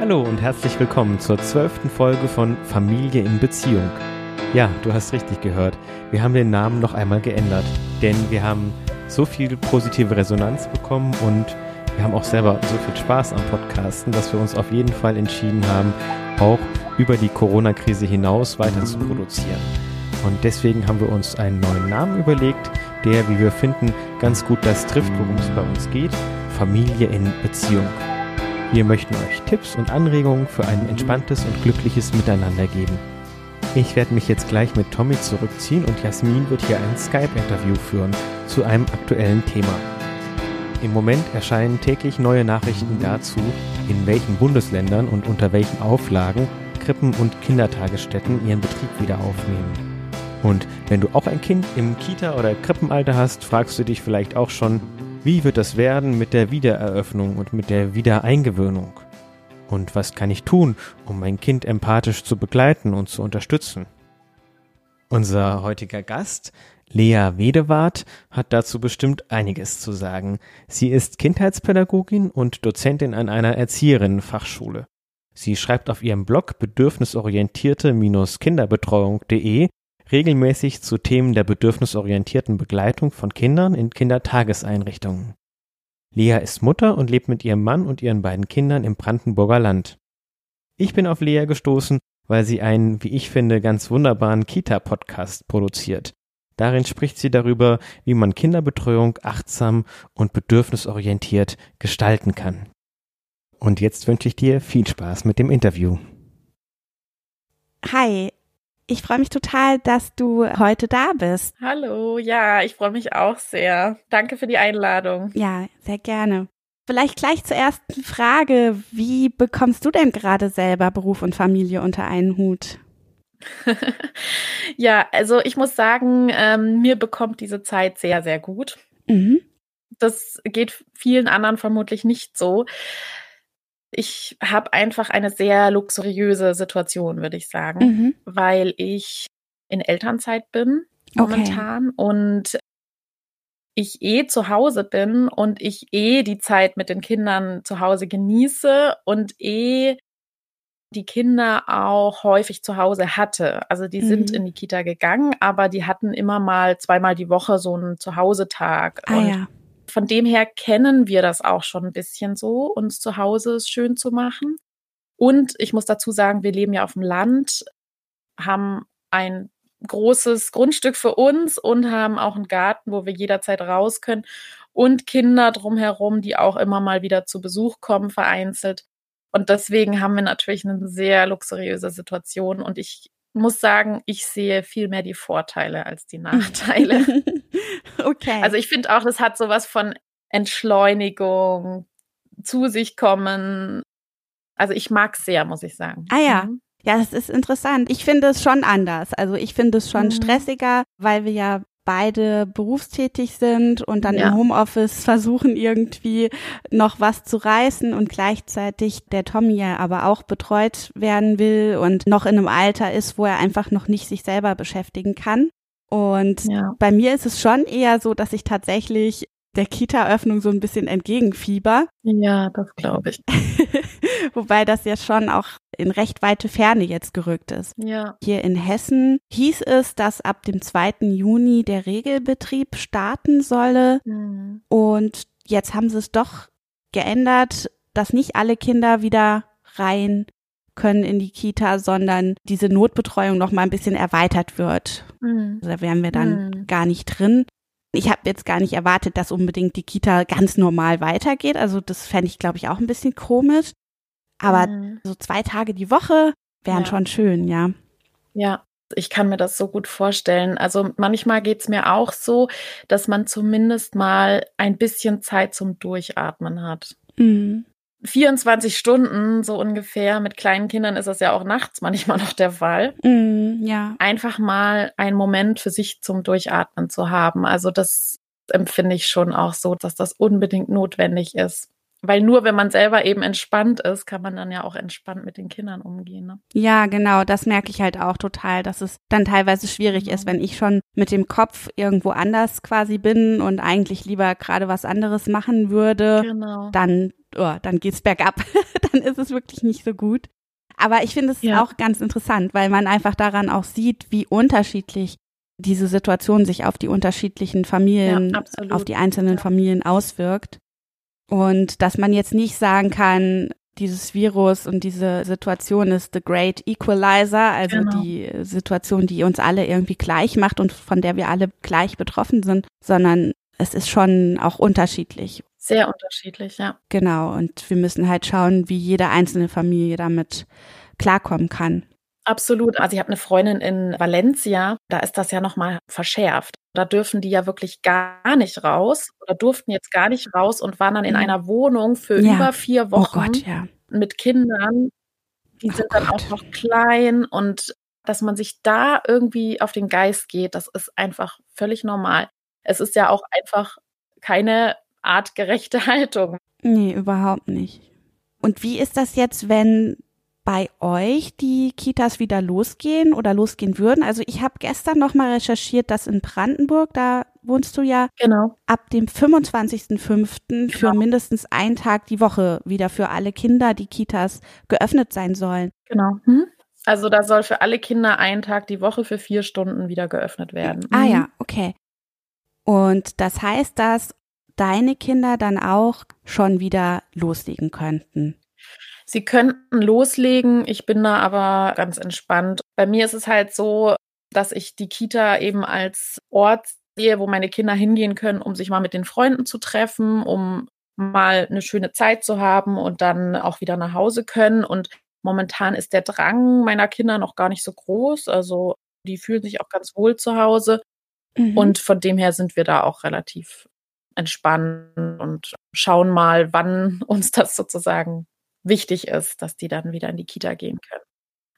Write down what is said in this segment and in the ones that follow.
Hallo und herzlich willkommen zur zwölften Folge von Familie in Beziehung. Ja, du hast richtig gehört. Wir haben den Namen noch einmal geändert, denn wir haben so viel positive Resonanz bekommen und wir haben auch selber so viel Spaß am Podcasten, dass wir uns auf jeden Fall entschieden haben, auch über die Corona-Krise hinaus weiter zu produzieren. Und deswegen haben wir uns einen neuen Namen überlegt, der, wie wir finden, ganz gut das trifft, worum es bei uns geht. Familie in Beziehung. Wir möchten euch Tipps und Anregungen für ein entspanntes und glückliches Miteinander geben. Ich werde mich jetzt gleich mit Tommy zurückziehen und Jasmin wird hier ein Skype-Interview führen zu einem aktuellen Thema. Im Moment erscheinen täglich neue Nachrichten dazu, in welchen Bundesländern und unter welchen Auflagen Krippen und Kindertagesstätten ihren Betrieb wieder aufnehmen. Und wenn du auch ein Kind im Kita- oder Krippenalter hast, fragst du dich vielleicht auch schon, wie wird das werden mit der Wiedereröffnung und mit der Wiedereingewöhnung? Und was kann ich tun, um mein Kind empathisch zu begleiten und zu unterstützen? Unser heutiger Gast, Lea Wedewart, hat dazu bestimmt einiges zu sagen. Sie ist Kindheitspädagogin und Dozentin an einer Erzieherinnenfachschule. Sie schreibt auf ihrem Blog bedürfnisorientierte-kinderbetreuung.de regelmäßig zu Themen der bedürfnisorientierten Begleitung von Kindern in Kindertageseinrichtungen. Lea ist Mutter und lebt mit ihrem Mann und ihren beiden Kindern im Brandenburger Land. Ich bin auf Lea gestoßen, weil sie einen, wie ich finde, ganz wunderbaren Kita-Podcast produziert. Darin spricht sie darüber, wie man Kinderbetreuung achtsam und bedürfnisorientiert gestalten kann. Und jetzt wünsche ich dir viel Spaß mit dem Interview. Hi, ich freue mich total, dass du heute da bist. Hallo, ja, ich freue mich auch sehr. Danke für die Einladung. Ja, sehr gerne. Vielleicht gleich zur ersten Frage. Wie bekommst du denn gerade selber Beruf und Familie unter einen Hut? ja, also ich muss sagen, ähm, mir bekommt diese Zeit sehr, sehr gut. Mhm. Das geht vielen anderen vermutlich nicht so ich habe einfach eine sehr luxuriöse Situation, würde ich sagen, mhm. weil ich in Elternzeit bin momentan okay. und ich eh zu Hause bin und ich eh die Zeit mit den Kindern zu Hause genieße und eh die Kinder auch häufig zu Hause hatte. Also die mhm. sind in die Kita gegangen, aber die hatten immer mal zweimal die Woche so einen Zuhause-Tag. Ah, und ja von dem her kennen wir das auch schon ein bisschen so, uns zu Hause schön zu machen. Und ich muss dazu sagen, wir leben ja auf dem Land, haben ein großes Grundstück für uns und haben auch einen Garten, wo wir jederzeit raus können und Kinder drumherum, die auch immer mal wieder zu Besuch kommen, vereinzelt. Und deswegen haben wir natürlich eine sehr luxuriöse Situation und ich muss sagen, ich sehe viel mehr die Vorteile als die Nachteile. okay. Also ich finde auch, das hat sowas von Entschleunigung, zu sich kommen. Also ich mag es sehr, muss ich sagen. Ah ja. Mhm. Ja, das ist interessant. Ich finde es schon anders. Also ich finde es schon mhm. stressiger, weil wir ja beide berufstätig sind und dann ja. im Homeoffice versuchen irgendwie noch was zu reißen und gleichzeitig der Tommy ja aber auch betreut werden will und noch in einem Alter ist, wo er einfach noch nicht sich selber beschäftigen kann. Und ja. bei mir ist es schon eher so, dass ich tatsächlich der Kita-Öffnung so ein bisschen entgegenfieber. Ja, das glaube ich. Wobei das ja schon auch in recht weite Ferne jetzt gerückt ist. Ja. Hier in Hessen hieß es, dass ab dem 2. Juni der Regelbetrieb starten solle. Mhm. Und jetzt haben sie es doch geändert, dass nicht alle Kinder wieder rein können in die Kita, sondern diese Notbetreuung noch mal ein bisschen erweitert wird. Mhm. Also da wären wir dann mhm. gar nicht drin. Ich habe jetzt gar nicht erwartet, dass unbedingt die Kita ganz normal weitergeht. Also das fände ich, glaube ich, auch ein bisschen komisch. Aber mhm. so zwei Tage die Woche wären ja. schon schön, ja. Ja, ich kann mir das so gut vorstellen. Also manchmal geht es mir auch so, dass man zumindest mal ein bisschen Zeit zum Durchatmen hat. Mhm. 24 Stunden so ungefähr. Mit kleinen Kindern ist das ja auch nachts manchmal noch der Fall. Mm, ja. Einfach mal einen Moment für sich zum Durchatmen zu haben. Also das empfinde ich schon auch so, dass das unbedingt notwendig ist. Weil nur wenn man selber eben entspannt ist, kann man dann ja auch entspannt mit den Kindern umgehen. Ne? Ja, genau, das merke ich halt auch total, dass es dann teilweise schwierig ist, wenn ich schon mit dem Kopf irgendwo anders quasi bin und eigentlich lieber gerade was anderes machen würde, genau. dann, oh, dann geht's bergab. dann ist es wirklich nicht so gut. Aber ich finde es ja. auch ganz interessant, weil man einfach daran auch sieht, wie unterschiedlich diese Situation sich auf die unterschiedlichen Familien, ja, auf die einzelnen ja. Familien auswirkt. Und dass man jetzt nicht sagen kann, dieses Virus und diese Situation ist the great equalizer, also genau. die Situation, die uns alle irgendwie gleich macht und von der wir alle gleich betroffen sind, sondern es ist schon auch unterschiedlich. Sehr unterschiedlich, ja. Genau. Und wir müssen halt schauen, wie jede einzelne Familie damit klarkommen kann. Absolut. Also ich habe eine Freundin in Valencia, da ist das ja nochmal verschärft. Da dürfen die ja wirklich gar nicht raus oder durften jetzt gar nicht raus und waren dann in mhm. einer Wohnung für ja. über vier Wochen oh Gott, ja. mit Kindern. Die oh sind Gott. dann auch noch klein und dass man sich da irgendwie auf den Geist geht, das ist einfach völlig normal. Es ist ja auch einfach keine artgerechte Haltung. Nee, überhaupt nicht. Und wie ist das jetzt, wenn bei euch die Kitas wieder losgehen oder losgehen würden. Also ich habe gestern noch mal recherchiert, dass in Brandenburg, da wohnst du ja, genau. ab dem 25.05. Genau. für mindestens einen Tag die Woche wieder für alle Kinder die Kitas geöffnet sein sollen. Genau. Hm? Also da soll für alle Kinder einen Tag die Woche für vier Stunden wieder geöffnet werden. Ah ja, mhm. okay. Und das heißt, dass deine Kinder dann auch schon wieder loslegen könnten. Sie könnten loslegen, ich bin da aber ganz entspannt. Bei mir ist es halt so, dass ich die Kita eben als Ort sehe, wo meine Kinder hingehen können, um sich mal mit den Freunden zu treffen, um mal eine schöne Zeit zu haben und dann auch wieder nach Hause können. Und momentan ist der Drang meiner Kinder noch gar nicht so groß. Also die fühlen sich auch ganz wohl zu Hause. Mhm. Und von dem her sind wir da auch relativ entspannt und schauen mal, wann uns das sozusagen wichtig ist, dass die dann wieder in die Kita gehen können.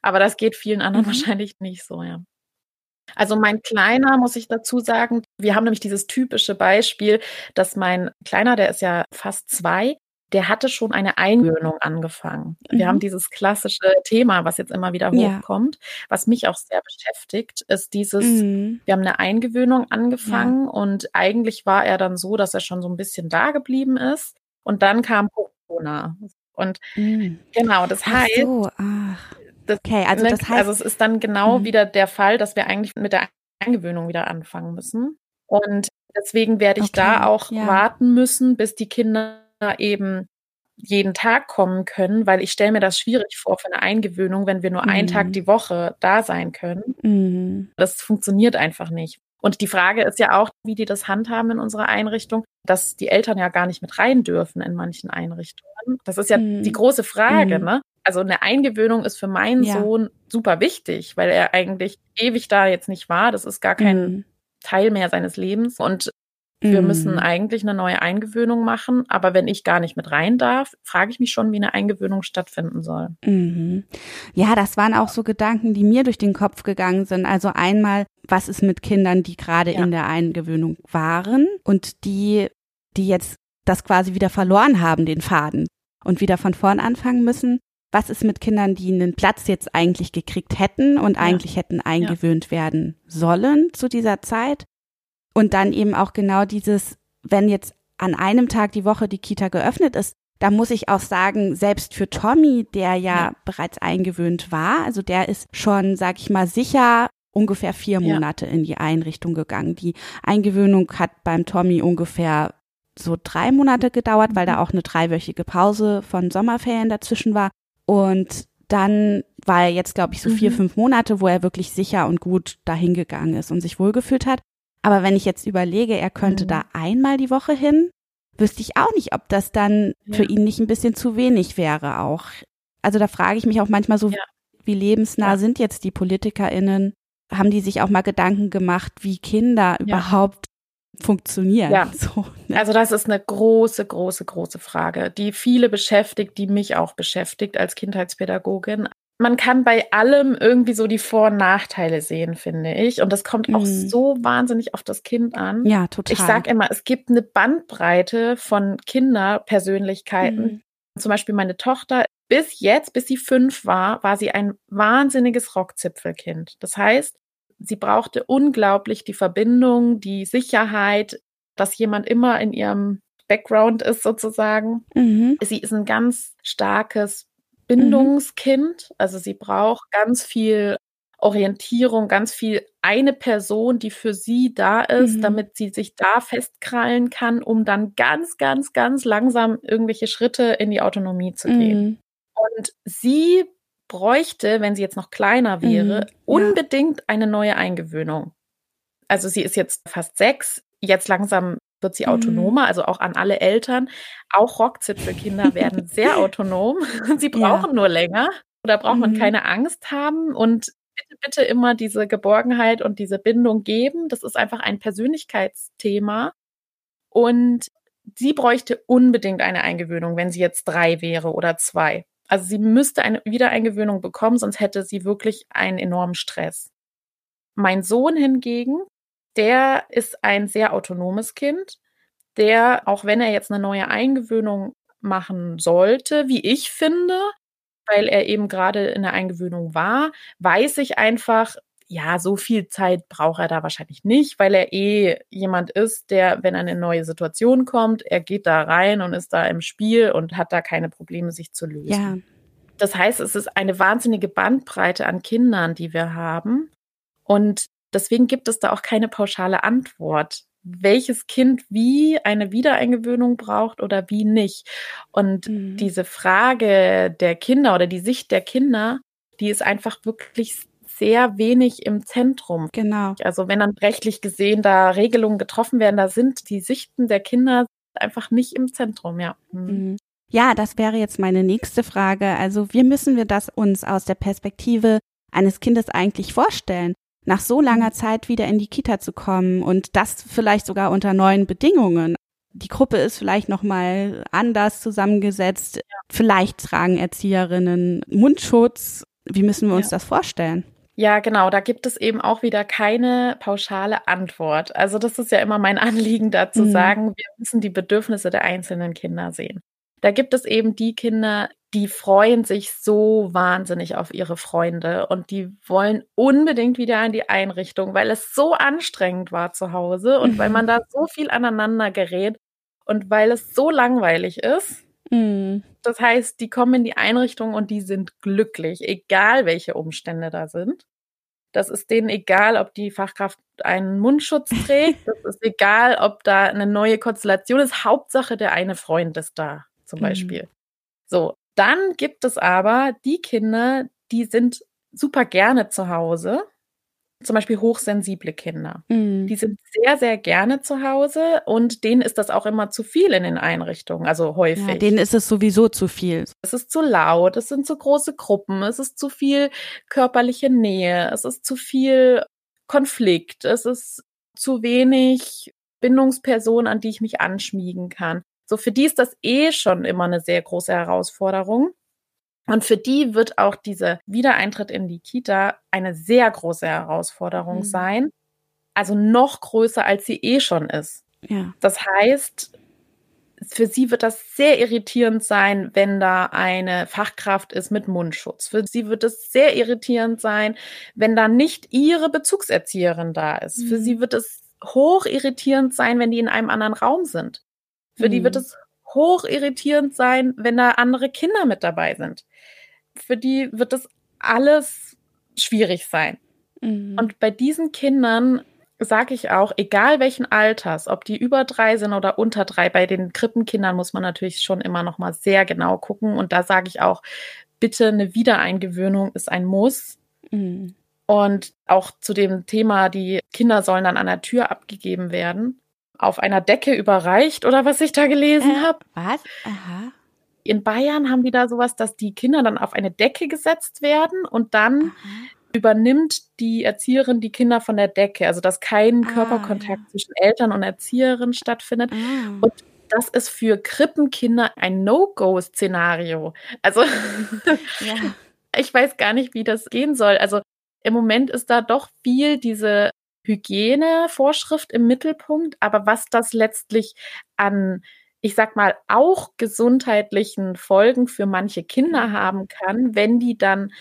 Aber das geht vielen anderen mhm. wahrscheinlich nicht so, ja. Also mein Kleiner, muss ich dazu sagen, wir haben nämlich dieses typische Beispiel, dass mein Kleiner, der ist ja fast zwei, der hatte schon eine Eingewöhnung angefangen. Mhm. Wir haben mhm. dieses klassische Thema, was jetzt immer wieder hochkommt, ja. was mich auch sehr beschäftigt, ist dieses, mhm. wir haben eine Eingewöhnung angefangen ja. und eigentlich war er dann so, dass er schon so ein bisschen da geblieben ist. Und dann kam Corona. Und mhm. genau, das heißt. Ach so, ach. Okay, also das heißt. Also es ist dann genau mhm. wieder der Fall, dass wir eigentlich mit der Eingewöhnung wieder anfangen müssen. Und deswegen werde ich okay, da auch ja. warten müssen, bis die Kinder eben jeden Tag kommen können, weil ich stelle mir das schwierig vor für eine Eingewöhnung, wenn wir nur mhm. einen Tag mhm. die Woche da sein können. Mhm. Das funktioniert einfach nicht. Und die Frage ist ja auch, wie die das handhaben in unserer Einrichtung, dass die Eltern ja gar nicht mit rein dürfen in manchen Einrichtungen. Das ist ja mhm. die große Frage, mhm. ne? Also eine Eingewöhnung ist für meinen ja. Sohn super wichtig, weil er eigentlich ewig da jetzt nicht war. Das ist gar kein mhm. Teil mehr seines Lebens. Und wir müssen mhm. eigentlich eine neue Eingewöhnung machen, aber wenn ich gar nicht mit rein darf, frage ich mich schon, wie eine Eingewöhnung stattfinden soll. Mhm. Ja, das waren auch so Gedanken, die mir durch den Kopf gegangen sind. Also einmal, was ist mit Kindern, die gerade ja. in der Eingewöhnung waren und die, die jetzt das quasi wieder verloren haben, den Faden und wieder von vorn anfangen müssen? Was ist mit Kindern, die einen Platz jetzt eigentlich gekriegt hätten und ja. eigentlich hätten eingewöhnt ja. werden sollen zu dieser Zeit? Und dann eben auch genau dieses, wenn jetzt an einem Tag die Woche die Kita geöffnet ist, da muss ich auch sagen, selbst für Tommy, der ja, ja. bereits eingewöhnt war, also der ist schon, sag ich mal, sicher ungefähr vier Monate ja. in die Einrichtung gegangen. Die Eingewöhnung hat beim Tommy ungefähr so drei Monate gedauert, weil da mhm. auch eine dreiwöchige Pause von Sommerferien dazwischen war. Und dann war er jetzt, glaube ich, so vier, mhm. fünf Monate, wo er wirklich sicher und gut dahin gegangen ist und sich wohlgefühlt hat. Aber wenn ich jetzt überlege, er könnte mhm. da einmal die Woche hin, wüsste ich auch nicht, ob das dann ja. für ihn nicht ein bisschen zu wenig wäre auch. Also da frage ich mich auch manchmal so, ja. wie lebensnah ja. sind jetzt die PolitikerInnen? Haben die sich auch mal Gedanken gemacht, wie Kinder überhaupt funktionieren? Ja. So, ne? Also das ist eine große, große, große Frage, die viele beschäftigt, die mich auch beschäftigt als Kindheitspädagogin. Man kann bei allem irgendwie so die Vor- und Nachteile sehen, finde ich. Und das kommt auch mhm. so wahnsinnig auf das Kind an. Ja, total. Ich sage immer, es gibt eine Bandbreite von Kinderpersönlichkeiten. Mhm. Zum Beispiel meine Tochter, bis jetzt, bis sie fünf war, war sie ein wahnsinniges Rockzipfelkind. Das heißt, sie brauchte unglaublich die Verbindung, die Sicherheit, dass jemand immer in ihrem Background ist sozusagen. Mhm. Sie ist ein ganz starkes Bindungskind. Also sie braucht ganz viel Orientierung, ganz viel eine Person, die für sie da ist, mhm. damit sie sich da festkrallen kann, um dann ganz, ganz, ganz langsam irgendwelche Schritte in die Autonomie zu gehen. Mhm. Und sie bräuchte, wenn sie jetzt noch kleiner wäre, mhm. unbedingt eine neue Eingewöhnung. Also sie ist jetzt fast sechs, jetzt langsam wird sie mhm. autonomer, also auch an alle Eltern. Auch Rockzipfelkinder werden sehr autonom. Sie brauchen ja. nur länger. Da braucht mhm. man keine Angst haben und bitte, bitte immer diese Geborgenheit und diese Bindung geben. Das ist einfach ein Persönlichkeitsthema. Und sie bräuchte unbedingt eine Eingewöhnung, wenn sie jetzt drei wäre oder zwei. Also sie müsste eine Wiedereingewöhnung bekommen, sonst hätte sie wirklich einen enormen Stress. Mein Sohn hingegen, der ist ein sehr autonomes Kind, der, auch wenn er jetzt eine neue Eingewöhnung machen sollte, wie ich finde, weil er eben gerade in der Eingewöhnung war, weiß ich einfach, ja, so viel Zeit braucht er da wahrscheinlich nicht, weil er eh jemand ist, der, wenn er in eine neue Situation kommt, er geht da rein und ist da im Spiel und hat da keine Probleme, sich zu lösen. Ja. Das heißt, es ist eine wahnsinnige Bandbreite an Kindern, die wir haben. Und Deswegen gibt es da auch keine pauschale Antwort, welches Kind wie eine Wiedereingewöhnung braucht oder wie nicht. Und mhm. diese Frage der Kinder oder die Sicht der Kinder, die ist einfach wirklich sehr wenig im Zentrum. Genau. Also wenn dann rechtlich gesehen da Regelungen getroffen werden, da sind die Sichten der Kinder einfach nicht im Zentrum, ja. Mhm. mhm. Ja, das wäre jetzt meine nächste Frage. Also wie müssen wir das uns aus der Perspektive eines Kindes eigentlich vorstellen? Nach so langer mhm. Zeit wieder in die Kita zu kommen und das vielleicht sogar unter neuen Bedingungen. Die Gruppe ist vielleicht noch mal anders zusammengesetzt. Vielleicht tragen Erzieherinnen Mundschutz. Wie müssen wir uns ja. das vorstellen? Ja, genau. Da gibt es eben auch wieder keine pauschale Antwort. Also das ist ja immer mein Anliegen, dazu mhm. sagen, wir müssen die Bedürfnisse der einzelnen Kinder sehen. Da gibt es eben die Kinder, die freuen sich so wahnsinnig auf ihre Freunde und die wollen unbedingt wieder in die Einrichtung, weil es so anstrengend war zu Hause und mhm. weil man da so viel aneinander gerät und weil es so langweilig ist. Mhm. Das heißt, die kommen in die Einrichtung und die sind glücklich, egal welche Umstände da sind. Das ist denen egal, ob die Fachkraft einen Mundschutz trägt. Das ist egal, ob da eine neue Konstellation ist. Hauptsache, der eine Freund ist da, zum mhm. Beispiel. So, dann gibt es aber die Kinder, die sind super gerne zu Hause. Zum Beispiel hochsensible Kinder. Mhm. Die sind sehr, sehr gerne zu Hause und denen ist das auch immer zu viel in den Einrichtungen, also häufig. Ja, denen ist es sowieso zu viel. Es ist zu laut, es sind zu große Gruppen, es ist zu viel körperliche Nähe, es ist zu viel Konflikt, es ist zu wenig Bindungspersonen, an die ich mich anschmiegen kann. So, für die ist das eh schon immer eine sehr große Herausforderung. Und für die wird auch dieser Wiedereintritt in die Kita eine sehr große Herausforderung mhm. sein. Also noch größer, als sie eh schon ist. Ja. Das heißt, für sie wird das sehr irritierend sein, wenn da eine Fachkraft ist mit Mundschutz. Für sie wird es sehr irritierend sein, wenn da nicht ihre Bezugserzieherin da ist. Mhm. Für sie wird es hoch irritierend sein, wenn die in einem anderen Raum sind. Für mhm. die wird mhm. es hoch irritierend sein, wenn da andere Kinder mit dabei sind. Für die wird es alles schwierig sein. Mhm. Und bei diesen Kindern sage ich auch, egal welchen Alters, ob die über drei sind oder unter drei, bei den Krippenkindern muss man natürlich schon immer noch mal sehr genau gucken. Und da sage ich auch, bitte eine Wiedereingewöhnung ist ein Muss. Mhm. Und auch zu dem Thema, die Kinder sollen dann an der Tür abgegeben werden auf einer Decke überreicht oder was ich da gelesen äh, habe. Was? Aha. In Bayern haben die da sowas, dass die Kinder dann auf eine Decke gesetzt werden und dann Aha. übernimmt die Erzieherin die Kinder von der Decke. Also dass kein ah, Körperkontakt ja. zwischen Eltern und Erzieherin stattfindet. Ah. Und das ist für Krippenkinder ein No-Go-Szenario. Also ja. ich weiß gar nicht, wie das gehen soll. Also im Moment ist da doch viel diese Hygienevorschrift im Mittelpunkt, aber was das letztlich an, ich sag mal, auch gesundheitlichen Folgen für manche Kinder mhm. haben kann, wenn die dann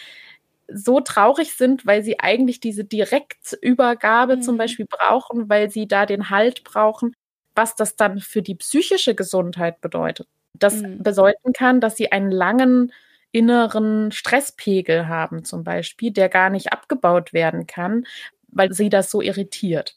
so traurig sind, weil sie eigentlich diese Direktübergabe mhm. zum Beispiel brauchen, weil sie da den Halt brauchen, was das dann für die psychische Gesundheit bedeutet. Das mhm. bedeuten kann, dass sie einen langen inneren Stresspegel haben zum Beispiel, der gar nicht abgebaut werden kann, weil sie das so irritiert.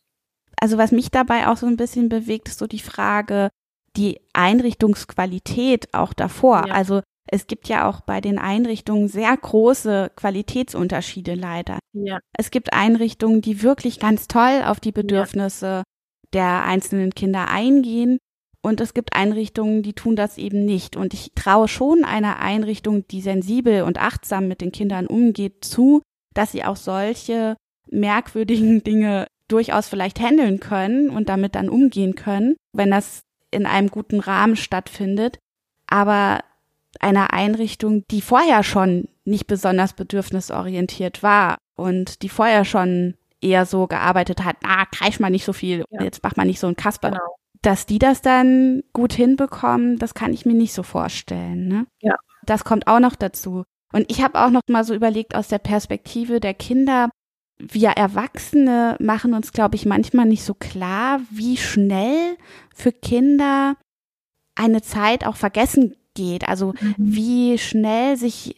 Also was mich dabei auch so ein bisschen bewegt, ist so die Frage, die Einrichtungsqualität auch davor. Ja. Also es gibt ja auch bei den Einrichtungen sehr große Qualitätsunterschiede leider. Ja. Es gibt Einrichtungen, die wirklich ganz toll auf die Bedürfnisse ja. der einzelnen Kinder eingehen. Und es gibt Einrichtungen, die tun das eben nicht. Und ich traue schon einer Einrichtung, die sensibel und achtsam mit den Kindern umgeht, zu, dass sie auch solche merkwürdigen Dinge durchaus vielleicht handeln können und damit dann umgehen können, wenn das in einem guten Rahmen stattfindet. Aber einer Einrichtung, die vorher schon nicht besonders bedürfnisorientiert war und die vorher schon eher so gearbeitet hat, na, kreisch mal nicht so viel, ja. jetzt mach mal nicht so ein Kasper. Genau. Dass die das dann gut hinbekommen, das kann ich mir nicht so vorstellen. Ne? Ja. Das kommt auch noch dazu. Und ich habe auch noch mal so überlegt aus der Perspektive der Kinder, wir Erwachsene machen uns, glaube ich, manchmal nicht so klar, wie schnell für Kinder eine Zeit auch vergessen geht. Also mhm. wie schnell sich,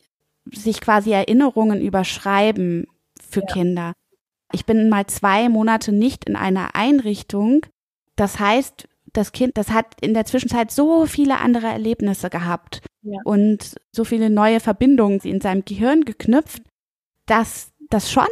sich quasi Erinnerungen überschreiben für ja. Kinder. Ich bin mal zwei Monate nicht in einer Einrichtung. Das heißt, das Kind, das hat in der Zwischenzeit so viele andere Erlebnisse gehabt ja. und so viele neue Verbindungen in seinem Gehirn geknüpft, dass das schon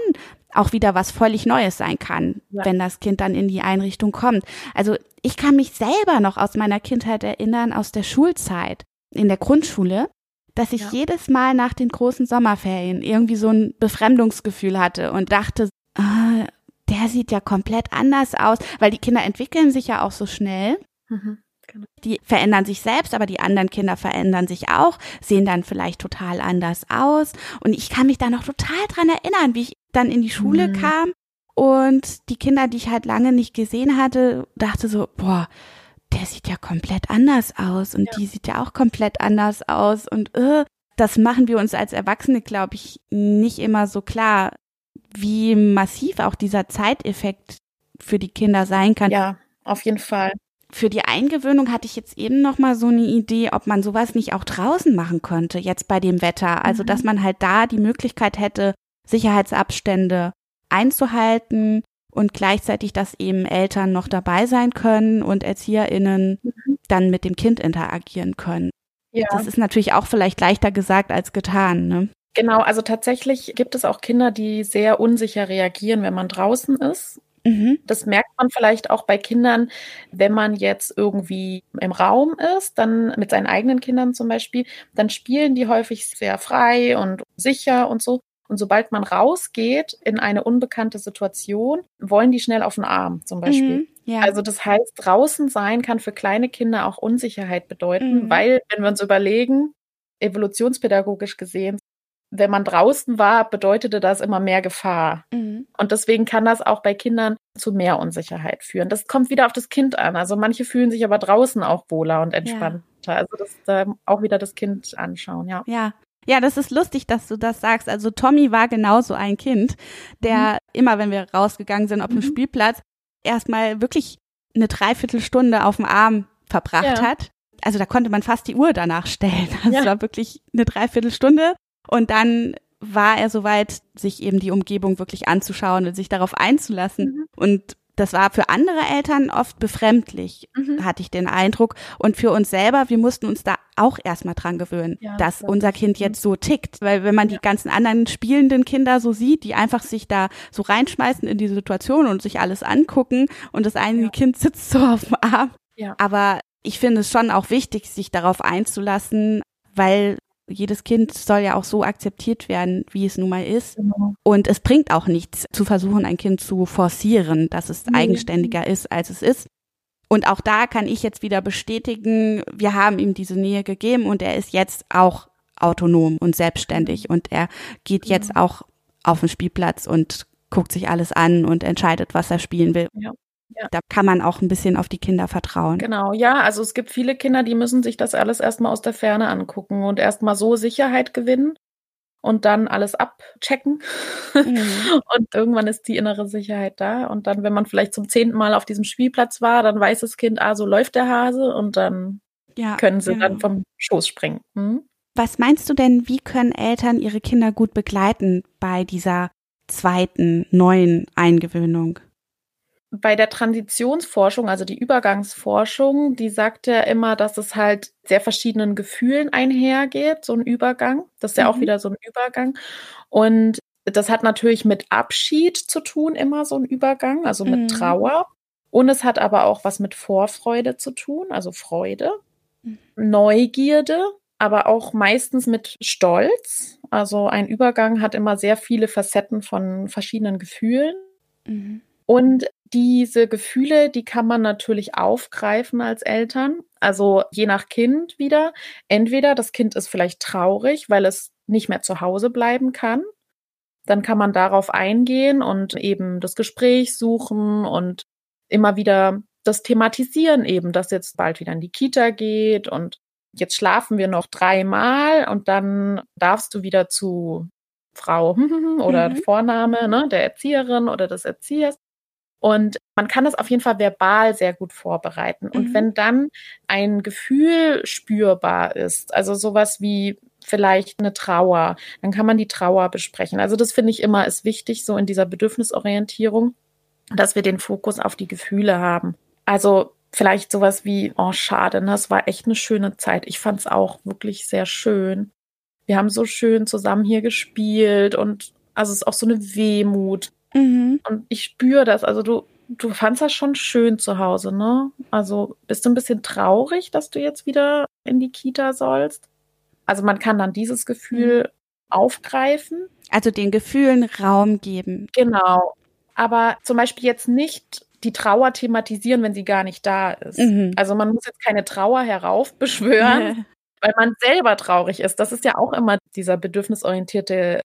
auch wieder was völlig Neues sein kann, ja. wenn das Kind dann in die Einrichtung kommt. Also ich kann mich selber noch aus meiner Kindheit erinnern, aus der Schulzeit in der Grundschule, dass ich ja. jedes Mal nach den großen Sommerferien irgendwie so ein Befremdungsgefühl hatte und dachte, ah, der sieht ja komplett anders aus, weil die Kinder entwickeln sich ja auch so schnell. Mhm. Genau. Die verändern sich selbst, aber die anderen Kinder verändern sich auch, sehen dann vielleicht total anders aus. Und ich kann mich da noch total dran erinnern, wie ich dann in die Schule mhm. kam und die Kinder, die ich halt lange nicht gesehen hatte, dachte so, boah, der sieht ja komplett anders aus und ja. die sieht ja auch komplett anders aus und äh, das machen wir uns als Erwachsene, glaube ich, nicht immer so klar, wie massiv auch dieser Zeiteffekt für die Kinder sein kann. Ja, auf jeden Fall. Für die Eingewöhnung hatte ich jetzt eben noch mal so eine Idee, ob man sowas nicht auch draußen machen könnte, jetzt bei dem Wetter. Also, mhm. dass man halt da die Möglichkeit hätte, Sicherheitsabstände einzuhalten und gleichzeitig, dass eben Eltern noch dabei sein können und ErzieherInnen mhm. dann mit dem Kind interagieren können. Ja. Das ist natürlich auch vielleicht leichter gesagt als getan, ne? Genau, also tatsächlich gibt es auch Kinder, die sehr unsicher reagieren, wenn man draußen ist. Mhm. Das merkt man vielleicht auch bei Kindern, wenn man jetzt irgendwie im Raum ist, dann mit seinen eigenen Kindern zum Beispiel, dann spielen die häufig sehr frei und sicher und so. Und sobald man rausgeht in eine unbekannte Situation, wollen die schnell auf den Arm zum Beispiel. Mhm, ja. Also das heißt, draußen sein kann für kleine Kinder auch Unsicherheit bedeuten, mhm. weil, wenn wir uns überlegen, evolutionspädagogisch gesehen, wenn man draußen war, bedeutete das immer mehr Gefahr. Mhm. Und deswegen kann das auch bei Kindern zu mehr Unsicherheit führen. Das kommt wieder auf das Kind an. Also manche fühlen sich aber draußen auch wohler und entspannter. Ja. Also das äh, auch wieder das Kind anschauen, ja. Ja, ja, das ist lustig, dass du das sagst. Also Tommy war genauso ein Kind, der mhm. immer, wenn wir rausgegangen sind auf dem mhm. Spielplatz, erstmal wirklich eine Dreiviertelstunde auf dem Arm verbracht ja. hat. Also da konnte man fast die Uhr danach stellen. Das ja. war wirklich eine Dreiviertelstunde. Und dann war er soweit, sich eben die Umgebung wirklich anzuschauen und sich darauf einzulassen. Mhm. Und das war für andere Eltern oft befremdlich, mhm. hatte ich den Eindruck. Und für uns selber, wir mussten uns da auch erstmal dran gewöhnen, ja, dass das unser Kind jetzt so tickt. Weil wenn man ja. die ganzen anderen spielenden Kinder so sieht, die einfach sich da so reinschmeißen in die Situation und sich alles angucken und das eine ja. Kind sitzt so auf dem Arm. Aber ich finde es schon auch wichtig, sich darauf einzulassen, weil jedes Kind soll ja auch so akzeptiert werden, wie es nun mal ist. Genau. Und es bringt auch nichts, zu versuchen, ein Kind zu forcieren, dass es mhm. eigenständiger ist, als es ist. Und auch da kann ich jetzt wieder bestätigen, wir haben ihm diese Nähe gegeben und er ist jetzt auch autonom und selbstständig und er geht jetzt mhm. auch auf den Spielplatz und guckt sich alles an und entscheidet, was er spielen will. Ja. Ja. Da kann man auch ein bisschen auf die Kinder vertrauen. Genau, ja. Also es gibt viele Kinder, die müssen sich das alles erstmal aus der Ferne angucken und erstmal so Sicherheit gewinnen und dann alles abchecken. Mhm. und irgendwann ist die innere Sicherheit da. Und dann, wenn man vielleicht zum zehnten Mal auf diesem Spielplatz war, dann weiß das Kind, ah, so läuft der Hase und dann ja, können sie ja. dann vom Schoß springen. Hm? Was meinst du denn, wie können Eltern ihre Kinder gut begleiten bei dieser zweiten, neuen Eingewöhnung? Bei der Transitionsforschung, also die Übergangsforschung, die sagt ja immer, dass es halt sehr verschiedenen Gefühlen einhergeht, so ein Übergang. Das ist ja mhm. auch wieder so ein Übergang. Und das hat natürlich mit Abschied zu tun, immer so ein Übergang, also mit mhm. Trauer. Und es hat aber auch was mit Vorfreude zu tun, also Freude, mhm. Neugierde, aber auch meistens mit Stolz. Also ein Übergang hat immer sehr viele Facetten von verschiedenen Gefühlen. Mhm. Und diese Gefühle, die kann man natürlich aufgreifen als Eltern. Also je nach Kind wieder. Entweder das Kind ist vielleicht traurig, weil es nicht mehr zu Hause bleiben kann. Dann kann man darauf eingehen und eben das Gespräch suchen und immer wieder das thematisieren eben, dass jetzt bald wieder in die Kita geht und jetzt schlafen wir noch dreimal und dann darfst du wieder zu Frau oder mhm. Vorname ne, der Erzieherin oder des Erziehers. Und man kann das auf jeden Fall verbal sehr gut vorbereiten. Und mhm. wenn dann ein Gefühl spürbar ist, also sowas wie vielleicht eine Trauer, dann kann man die Trauer besprechen. Also das finde ich immer ist wichtig, so in dieser Bedürfnisorientierung, dass wir den Fokus auf die Gefühle haben. Also vielleicht sowas wie, oh schade, ne, das war echt eine schöne Zeit. Ich fand es auch wirklich sehr schön. Wir haben so schön zusammen hier gespielt und also es ist auch so eine Wehmut. Mhm. Und ich spüre das. Also du, du fandst das schon schön zu Hause, ne? Also bist du ein bisschen traurig, dass du jetzt wieder in die Kita sollst? Also man kann dann dieses Gefühl mhm. aufgreifen. Also den Gefühlen Raum geben. Genau. Aber zum Beispiel jetzt nicht die Trauer thematisieren, wenn sie gar nicht da ist. Mhm. Also man muss jetzt keine Trauer heraufbeschwören, weil man selber traurig ist. Das ist ja auch immer dieser bedürfnisorientierte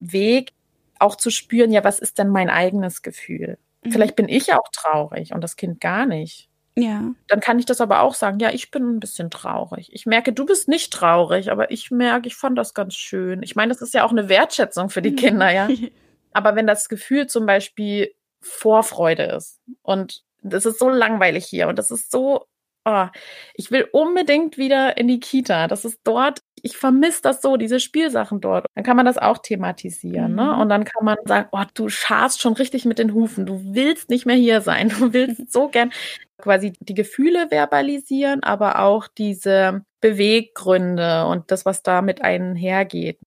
Weg, auch zu spüren, ja, was ist denn mein eigenes Gefühl? Mhm. Vielleicht bin ich auch traurig und das Kind gar nicht. Ja. Dann kann ich das aber auch sagen, ja, ich bin ein bisschen traurig. Ich merke, du bist nicht traurig, aber ich merke, ich fand das ganz schön. Ich meine, das ist ja auch eine Wertschätzung für die Kinder, ja. aber wenn das Gefühl zum Beispiel Vorfreude ist und das ist so langweilig hier und das ist so oh, ich will unbedingt wieder in die Kita. Das ist dort, ich vermisse das so, diese Spielsachen dort. Dann kann man das auch thematisieren. Ne? Mhm. Ne? Und dann kann man sagen, oh, du scharst schon richtig mit den Hufen. Du willst nicht mehr hier sein. Du willst so gern quasi die Gefühle verbalisieren, aber auch diese Beweggründe und das, was damit einhergeht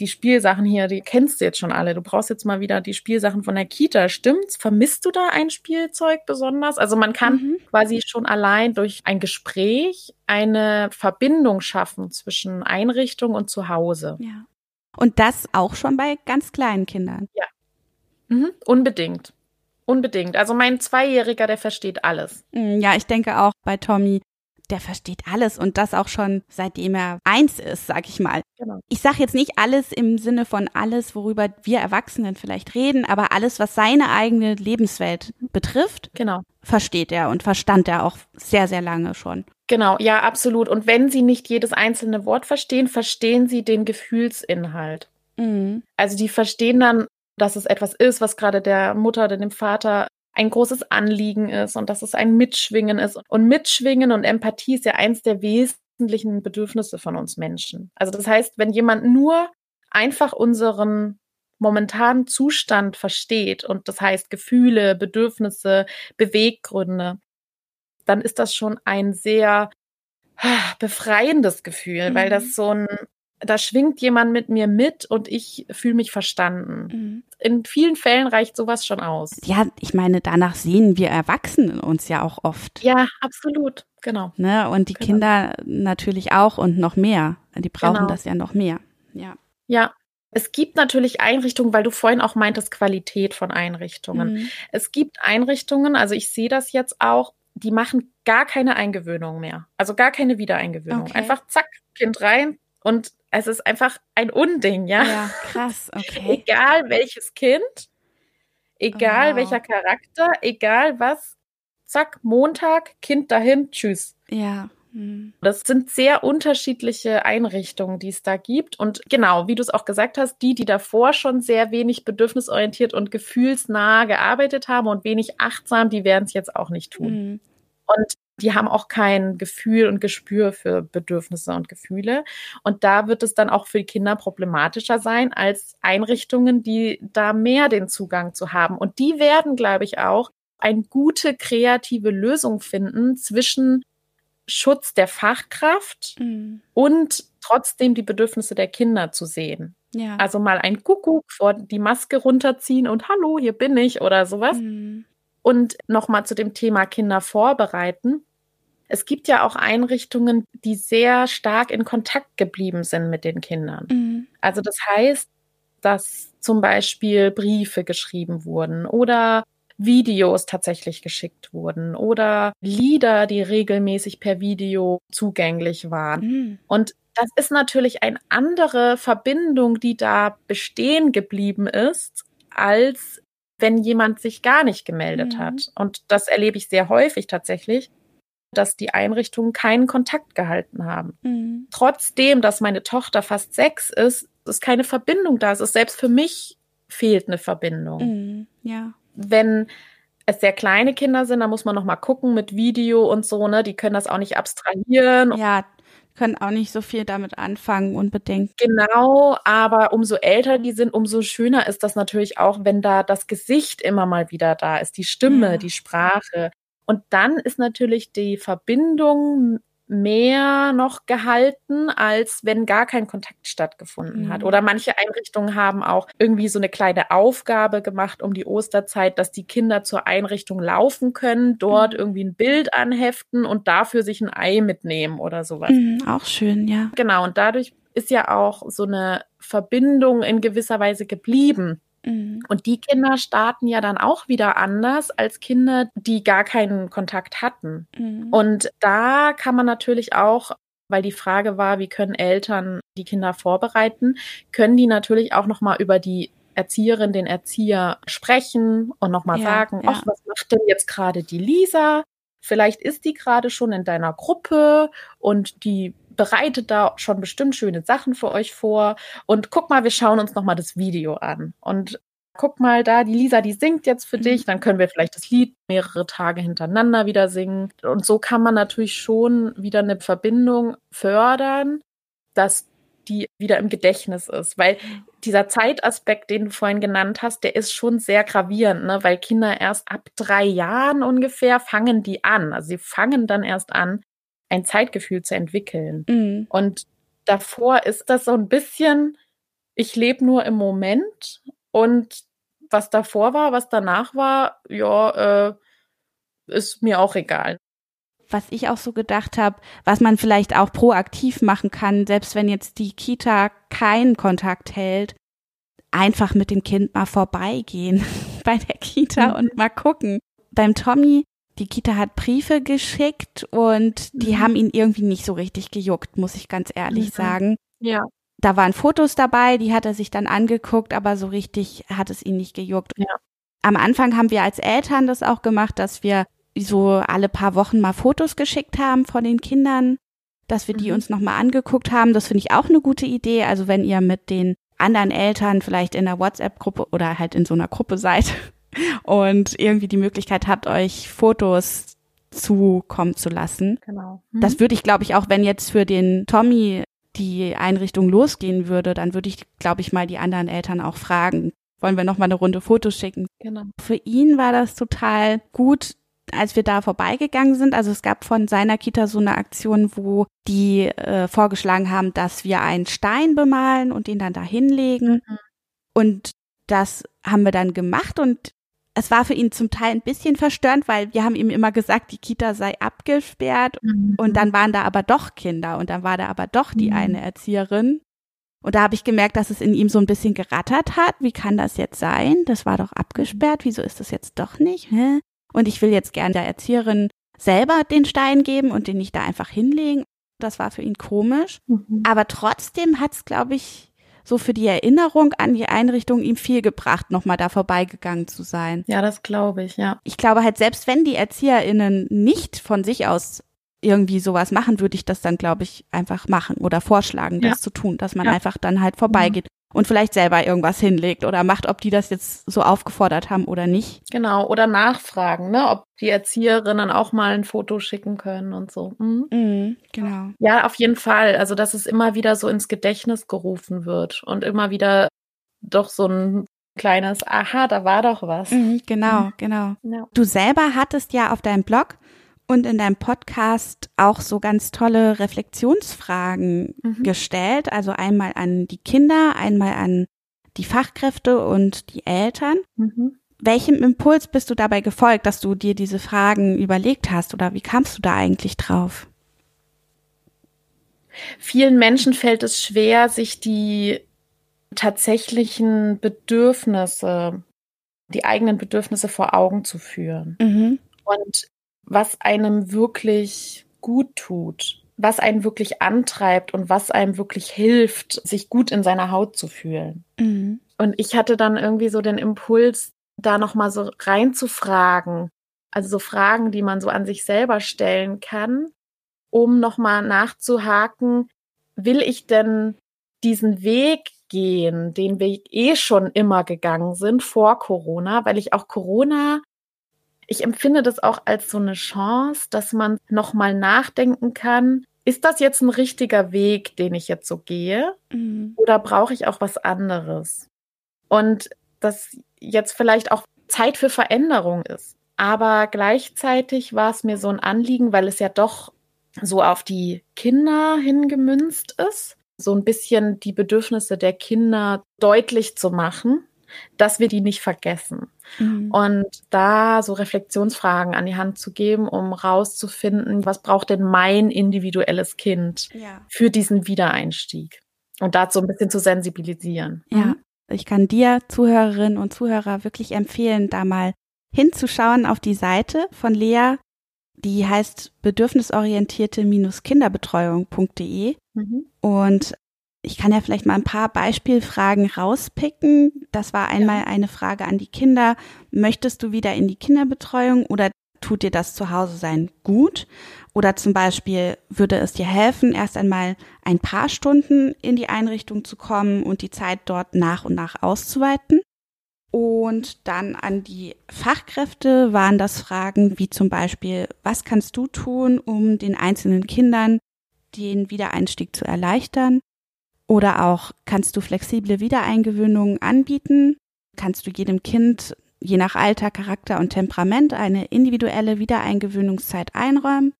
die Spielsachen hier, die kennst du jetzt schon alle. Du brauchst jetzt mal wieder die Spielsachen von der Kita. Stimmt's? Vermisst du da ein Spielzeug besonders? Also man kann mhm. quasi schon allein durch ein Gespräch eine Verbindung schaffen zwischen Einrichtung und Zuhause. Ja. Und das auch schon bei ganz kleinen Kindern. Ja. Mhm. Unbedingt. Unbedingt. Also mein Zweijähriger, der versteht alles. Mm, ja, ich denke auch bei Tommy, der versteht alles und das auch schon seitdem er eins ist, sag ich mal. Genau. Ich sage jetzt nicht alles im Sinne von alles, worüber wir Erwachsenen vielleicht reden, aber alles, was seine eigene Lebenswelt betrifft, genau. versteht er und verstand er auch sehr, sehr lange schon. Genau, ja, absolut. Und wenn Sie nicht jedes einzelne Wort verstehen, verstehen Sie den Gefühlsinhalt. Mhm. Also die verstehen dann, dass es etwas ist, was gerade der Mutter oder dem Vater ein großes Anliegen ist und dass es ein Mitschwingen ist. Und Mitschwingen und Empathie ist ja eins der wesentlichen Bedürfnisse von uns Menschen. Also das heißt, wenn jemand nur einfach unseren momentanen Zustand versteht und das heißt Gefühle, Bedürfnisse, Beweggründe, dann ist das schon ein sehr ah, befreiendes Gefühl, mhm. weil das so ein da schwingt jemand mit mir mit und ich fühle mich verstanden. Mhm. In vielen Fällen reicht sowas schon aus. Ja, ich meine, danach sehen wir Erwachsenen uns ja auch oft. Ja, absolut, genau. Ne? Und die genau. Kinder natürlich auch und noch mehr. Die brauchen genau. das ja noch mehr. Ja. Ja, es gibt natürlich Einrichtungen, weil du vorhin auch meintest, Qualität von Einrichtungen. Mhm. Es gibt Einrichtungen, also ich sehe das jetzt auch, die machen gar keine Eingewöhnung mehr. Also gar keine Wiedereingewöhnung. Okay. Einfach zack, Kind rein, Und es ist einfach ein Unding, ja. Ja, krass, okay. egal welches Kind, egal wow. welcher Charakter, egal was, zack, Montag, Kind dahin, tschüss. Ja. Hm. Das sind sehr unterschiedliche Einrichtungen, die es da gibt. Und genau, wie du es auch gesagt hast, die, die davor schon sehr wenig bedürfnisorientiert und gefühlsnah gearbeitet haben und wenig achtsam, die werden es jetzt auch nicht tun. Mhm. Und die haben auch kein Gefühl und Gespür für Bedürfnisse und Gefühle. Und da wird es dann auch für die Kinder problematischer sein als Einrichtungen, die da mehr den Zugang zu haben. Und die werden, glaube ich, auch eine gute kreative Lösung finden zwischen Schutz der Fachkraft mhm. und trotzdem die Bedürfnisse der Kinder zu sehen. Ja. Also mal ein Kuckuck vor die Maske runterziehen und Hallo, hier bin ich oder sowas. Mhm. Und nochmal zu dem Thema Kinder vorbereiten. Es gibt ja auch Einrichtungen, die sehr stark in Kontakt geblieben sind mit den Kindern. Mhm. Also das heißt, dass zum Beispiel Briefe geschrieben wurden oder Videos tatsächlich geschickt wurden oder Lieder, die regelmäßig per Video zugänglich waren. Mhm. Und das ist natürlich eine andere Verbindung, die da bestehen geblieben ist, als wenn jemand sich gar nicht gemeldet mhm. hat. Und das erlebe ich sehr häufig tatsächlich, dass die Einrichtungen keinen Kontakt gehalten haben. Mhm. Trotzdem, dass meine Tochter fast sechs ist, ist keine Verbindung da. Es ist selbst für mich fehlt eine Verbindung. Mhm. Ja. Wenn es sehr kleine Kinder sind, dann muss man noch mal gucken mit Video und so, ne? Die können das auch nicht abstrahieren. Ja, können auch nicht so viel damit anfangen unbedingt. Genau, aber umso älter die sind, umso schöner ist das natürlich auch, wenn da das Gesicht immer mal wieder da ist, die Stimme, ja. die Sprache. Und dann ist natürlich die Verbindung mehr noch gehalten, als wenn gar kein Kontakt stattgefunden mhm. hat. Oder manche Einrichtungen haben auch irgendwie so eine kleine Aufgabe gemacht um die Osterzeit, dass die Kinder zur Einrichtung laufen können, dort mhm. irgendwie ein Bild anheften und dafür sich ein Ei mitnehmen oder sowas. Mhm, auch schön, ja. Genau, und dadurch ist ja auch so eine Verbindung in gewisser Weise geblieben. Mhm. Und die Kinder starten ja dann auch wieder anders als Kinder, die gar keinen Kontakt hatten. Mhm. Und da kann man natürlich auch weil die Frage war, wie können Eltern die Kinder vorbereiten, können die natürlich auch noch mal über die Erzieherin, den Erzieher sprechen und noch mal ja, sagen, ach, ja. was macht denn jetzt gerade die Lisa? Vielleicht ist die gerade schon in deiner Gruppe und die bereitet da schon bestimmt schöne Sachen für euch vor. Und guck mal, wir schauen uns nochmal das Video an. Und guck mal da, die Lisa, die singt jetzt für mhm. dich. Dann können wir vielleicht das Lied mehrere Tage hintereinander wieder singen. Und so kann man natürlich schon wieder eine Verbindung fördern, dass die wieder im Gedächtnis ist. Weil dieser Zeitaspekt, den du vorhin genannt hast, der ist schon sehr gravierend, ne? weil Kinder erst ab drei Jahren ungefähr fangen die an. Also sie fangen dann erst an, ein Zeitgefühl zu entwickeln. Mhm. Und davor ist das so ein bisschen, ich lebe nur im Moment und was davor war, was danach war, ja, äh, ist mir auch egal. Was ich auch so gedacht habe, was man vielleicht auch proaktiv machen kann, selbst wenn jetzt die Kita keinen Kontakt hält, einfach mit dem Kind mal vorbeigehen bei der Kita mhm. und mal gucken. Beim Tommy die Kita hat Briefe geschickt und die mhm. haben ihn irgendwie nicht so richtig gejuckt, muss ich ganz ehrlich mhm. sagen. Ja. Da waren Fotos dabei, die hat er sich dann angeguckt, aber so richtig hat es ihn nicht gejuckt. Ja. Am Anfang haben wir als Eltern das auch gemacht, dass wir so alle paar Wochen mal Fotos geschickt haben von den Kindern, dass wir die mhm. uns nochmal angeguckt haben. Das finde ich auch eine gute Idee. Also wenn ihr mit den anderen Eltern vielleicht in der WhatsApp-Gruppe oder halt in so einer Gruppe seid, und irgendwie die Möglichkeit habt, euch Fotos zukommen zu lassen. Genau. Mhm. Das würde ich, glaube ich, auch wenn jetzt für den Tommy die Einrichtung losgehen würde, dann würde ich, glaube ich, mal die anderen Eltern auch fragen. Wollen wir noch mal eine Runde Fotos schicken? Genau. Für ihn war das total gut, als wir da vorbeigegangen sind. Also es gab von seiner Kita so eine Aktion, wo die äh, vorgeschlagen haben, dass wir einen Stein bemalen und den dann da hinlegen. Mhm. Und das haben wir dann gemacht und es war für ihn zum Teil ein bisschen verstörend, weil wir haben ihm immer gesagt, die Kita sei abgesperrt mhm. und dann waren da aber doch Kinder und dann war da aber doch die mhm. eine Erzieherin. Und da habe ich gemerkt, dass es in ihm so ein bisschen gerattert hat. Wie kann das jetzt sein? Das war doch abgesperrt. Wieso ist das jetzt doch nicht? Hä? Und ich will jetzt gerne der Erzieherin selber den Stein geben und den nicht da einfach hinlegen. Das war für ihn komisch. Mhm. Aber trotzdem hat es, glaube ich, so für die Erinnerung an die Einrichtung ihm viel gebracht, nochmal da vorbeigegangen zu sein. Ja, das glaube ich, ja. Ich glaube halt, selbst wenn die ErzieherInnen nicht von sich aus irgendwie sowas machen, würde ich das dann, glaube ich, einfach machen oder vorschlagen, das ja. zu tun, dass man ja. einfach dann halt vorbeigeht und vielleicht selber irgendwas hinlegt oder macht, ob die das jetzt so aufgefordert haben oder nicht. Genau, oder nachfragen, ne, ob die Erzieherinnen auch mal ein Foto schicken können und so. Mhm. Mhm, genau. Ja, auf jeden Fall. Also, dass es immer wieder so ins Gedächtnis gerufen wird und immer wieder doch so ein kleines Aha, da war doch was. Mhm, genau, genau. Ja. Du selber hattest ja auf deinem Blog und in deinem Podcast auch so ganz tolle Reflexionsfragen mhm. gestellt. Also einmal an die Kinder, einmal an die Fachkräfte und die Eltern. Mhm. Welchem Impuls bist du dabei gefolgt, dass du dir diese Fragen überlegt hast oder wie kamst du da eigentlich drauf? Vielen Menschen fällt es schwer, sich die tatsächlichen Bedürfnisse, die eigenen Bedürfnisse vor Augen zu führen. Mhm. Und was einem wirklich gut tut, was einen wirklich antreibt und was einem wirklich hilft, sich gut in seiner Haut zu fühlen. Mhm. Und ich hatte dann irgendwie so den Impuls, da nochmal so reinzufragen. Also so Fragen, die man so an sich selber stellen kann, um nochmal nachzuhaken, will ich denn diesen Weg gehen, den wir eh schon immer gegangen sind vor Corona, weil ich auch Corona ich empfinde das auch als so eine Chance, dass man nochmal nachdenken kann, ist das jetzt ein richtiger Weg, den ich jetzt so gehe? Mhm. Oder brauche ich auch was anderes? Und dass jetzt vielleicht auch Zeit für Veränderung ist. Aber gleichzeitig war es mir so ein Anliegen, weil es ja doch so auf die Kinder hingemünzt ist, so ein bisschen die Bedürfnisse der Kinder deutlich zu machen dass wir die nicht vergessen. Mhm. Und da so Reflexionsfragen an die Hand zu geben, um rauszufinden, was braucht denn mein individuelles Kind ja. für diesen Wiedereinstieg? Und dazu ein bisschen zu sensibilisieren. Ja, mhm. ich kann dir, Zuhörerinnen und Zuhörer, wirklich empfehlen, da mal hinzuschauen auf die Seite von Lea. Die heißt bedürfnisorientierte-kinderbetreuung.de. Mhm. Und ich kann ja vielleicht mal ein paar Beispielfragen rauspicken. Das war einmal ja. eine Frage an die Kinder. Möchtest du wieder in die Kinderbetreuung oder tut dir das Zuhause sein gut? Oder zum Beispiel würde es dir helfen, erst einmal ein paar Stunden in die Einrichtung zu kommen und die Zeit dort nach und nach auszuweiten? Und dann an die Fachkräfte waren das Fragen wie zum Beispiel, was kannst du tun, um den einzelnen Kindern den Wiedereinstieg zu erleichtern? Oder auch kannst du flexible Wiedereingewöhnungen anbieten? Kannst du jedem Kind je nach Alter, Charakter und Temperament eine individuelle Wiedereingewöhnungszeit einräumen?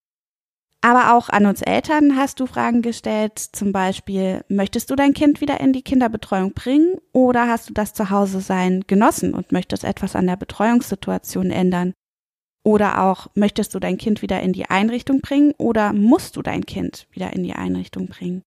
Aber auch an uns Eltern hast du Fragen gestellt, zum Beispiel, möchtest du dein Kind wieder in die Kinderbetreuung bringen oder hast du das Zuhause sein genossen und möchtest etwas an der Betreuungssituation ändern? Oder auch, möchtest du dein Kind wieder in die Einrichtung bringen oder musst du dein Kind wieder in die Einrichtung bringen?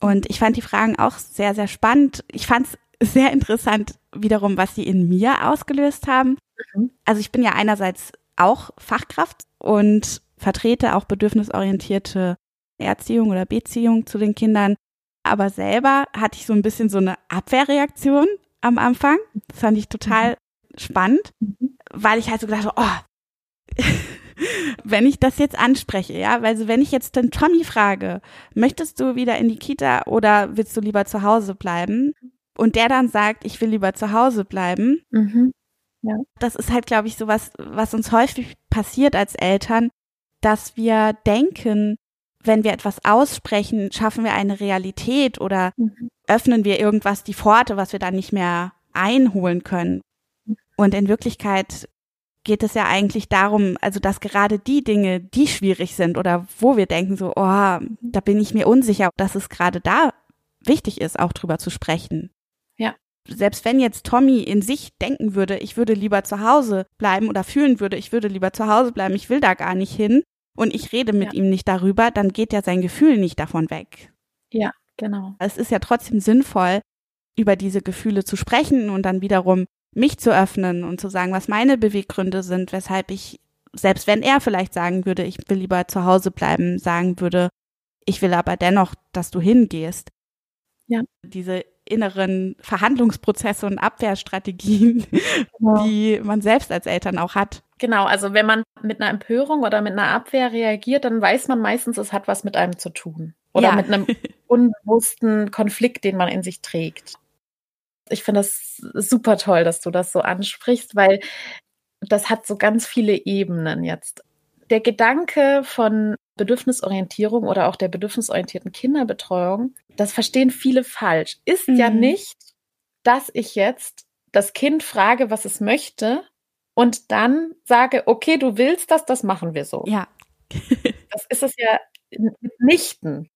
Und ich fand die Fragen auch sehr, sehr spannend. Ich fand es sehr interessant wiederum, was sie in mir ausgelöst haben. Mhm. Also ich bin ja einerseits auch Fachkraft und vertrete auch bedürfnisorientierte Erziehung oder Beziehung zu den Kindern. Aber selber hatte ich so ein bisschen so eine Abwehrreaktion am Anfang. Das fand ich total mhm. spannend, mhm. weil ich halt so gedacht habe, oh, wenn ich das jetzt anspreche, ja, weil so wenn ich jetzt den Tommy frage, möchtest du wieder in die Kita oder willst du lieber zu Hause bleiben? Und der dann sagt, ich will lieber zu Hause bleiben. Mhm. Ja. Das ist halt, glaube ich, so was, was uns häufig passiert als Eltern, dass wir denken, wenn wir etwas aussprechen, schaffen wir eine Realität oder mhm. öffnen wir irgendwas die Pforte, was wir dann nicht mehr einholen können. Und in Wirklichkeit geht es ja eigentlich darum, also dass gerade die Dinge, die schwierig sind oder wo wir denken so, oh, da bin ich mir unsicher, dass es gerade da wichtig ist, auch drüber zu sprechen. Ja. Selbst wenn jetzt Tommy in sich denken würde, ich würde lieber zu Hause bleiben oder fühlen würde, ich würde lieber zu Hause bleiben, ich will da gar nicht hin und ich rede mit ja. ihm nicht darüber, dann geht ja sein Gefühl nicht davon weg. Ja, genau. Es ist ja trotzdem sinnvoll, über diese Gefühle zu sprechen und dann wiederum mich zu öffnen und zu sagen, was meine Beweggründe sind, weshalb ich, selbst wenn er vielleicht sagen würde, ich will lieber zu Hause bleiben, sagen würde, Ich will aber dennoch, dass du hingehst. Ja. Diese inneren Verhandlungsprozesse und Abwehrstrategien, genau. die man selbst als Eltern auch hat. Genau, also wenn man mit einer Empörung oder mit einer Abwehr reagiert, dann weiß man meistens, es hat was mit einem zu tun. Oder ja. mit einem unbewussten Konflikt, den man in sich trägt. Ich finde das super toll, dass du das so ansprichst, weil das hat so ganz viele Ebenen jetzt. Der Gedanke von Bedürfnisorientierung oder auch der bedürfnisorientierten Kinderbetreuung, das verstehen viele falsch, ist mhm. ja nicht, dass ich jetzt das Kind frage, was es möchte und dann sage, okay, du willst das, das machen wir so. Ja. das ist es ja mitnichten,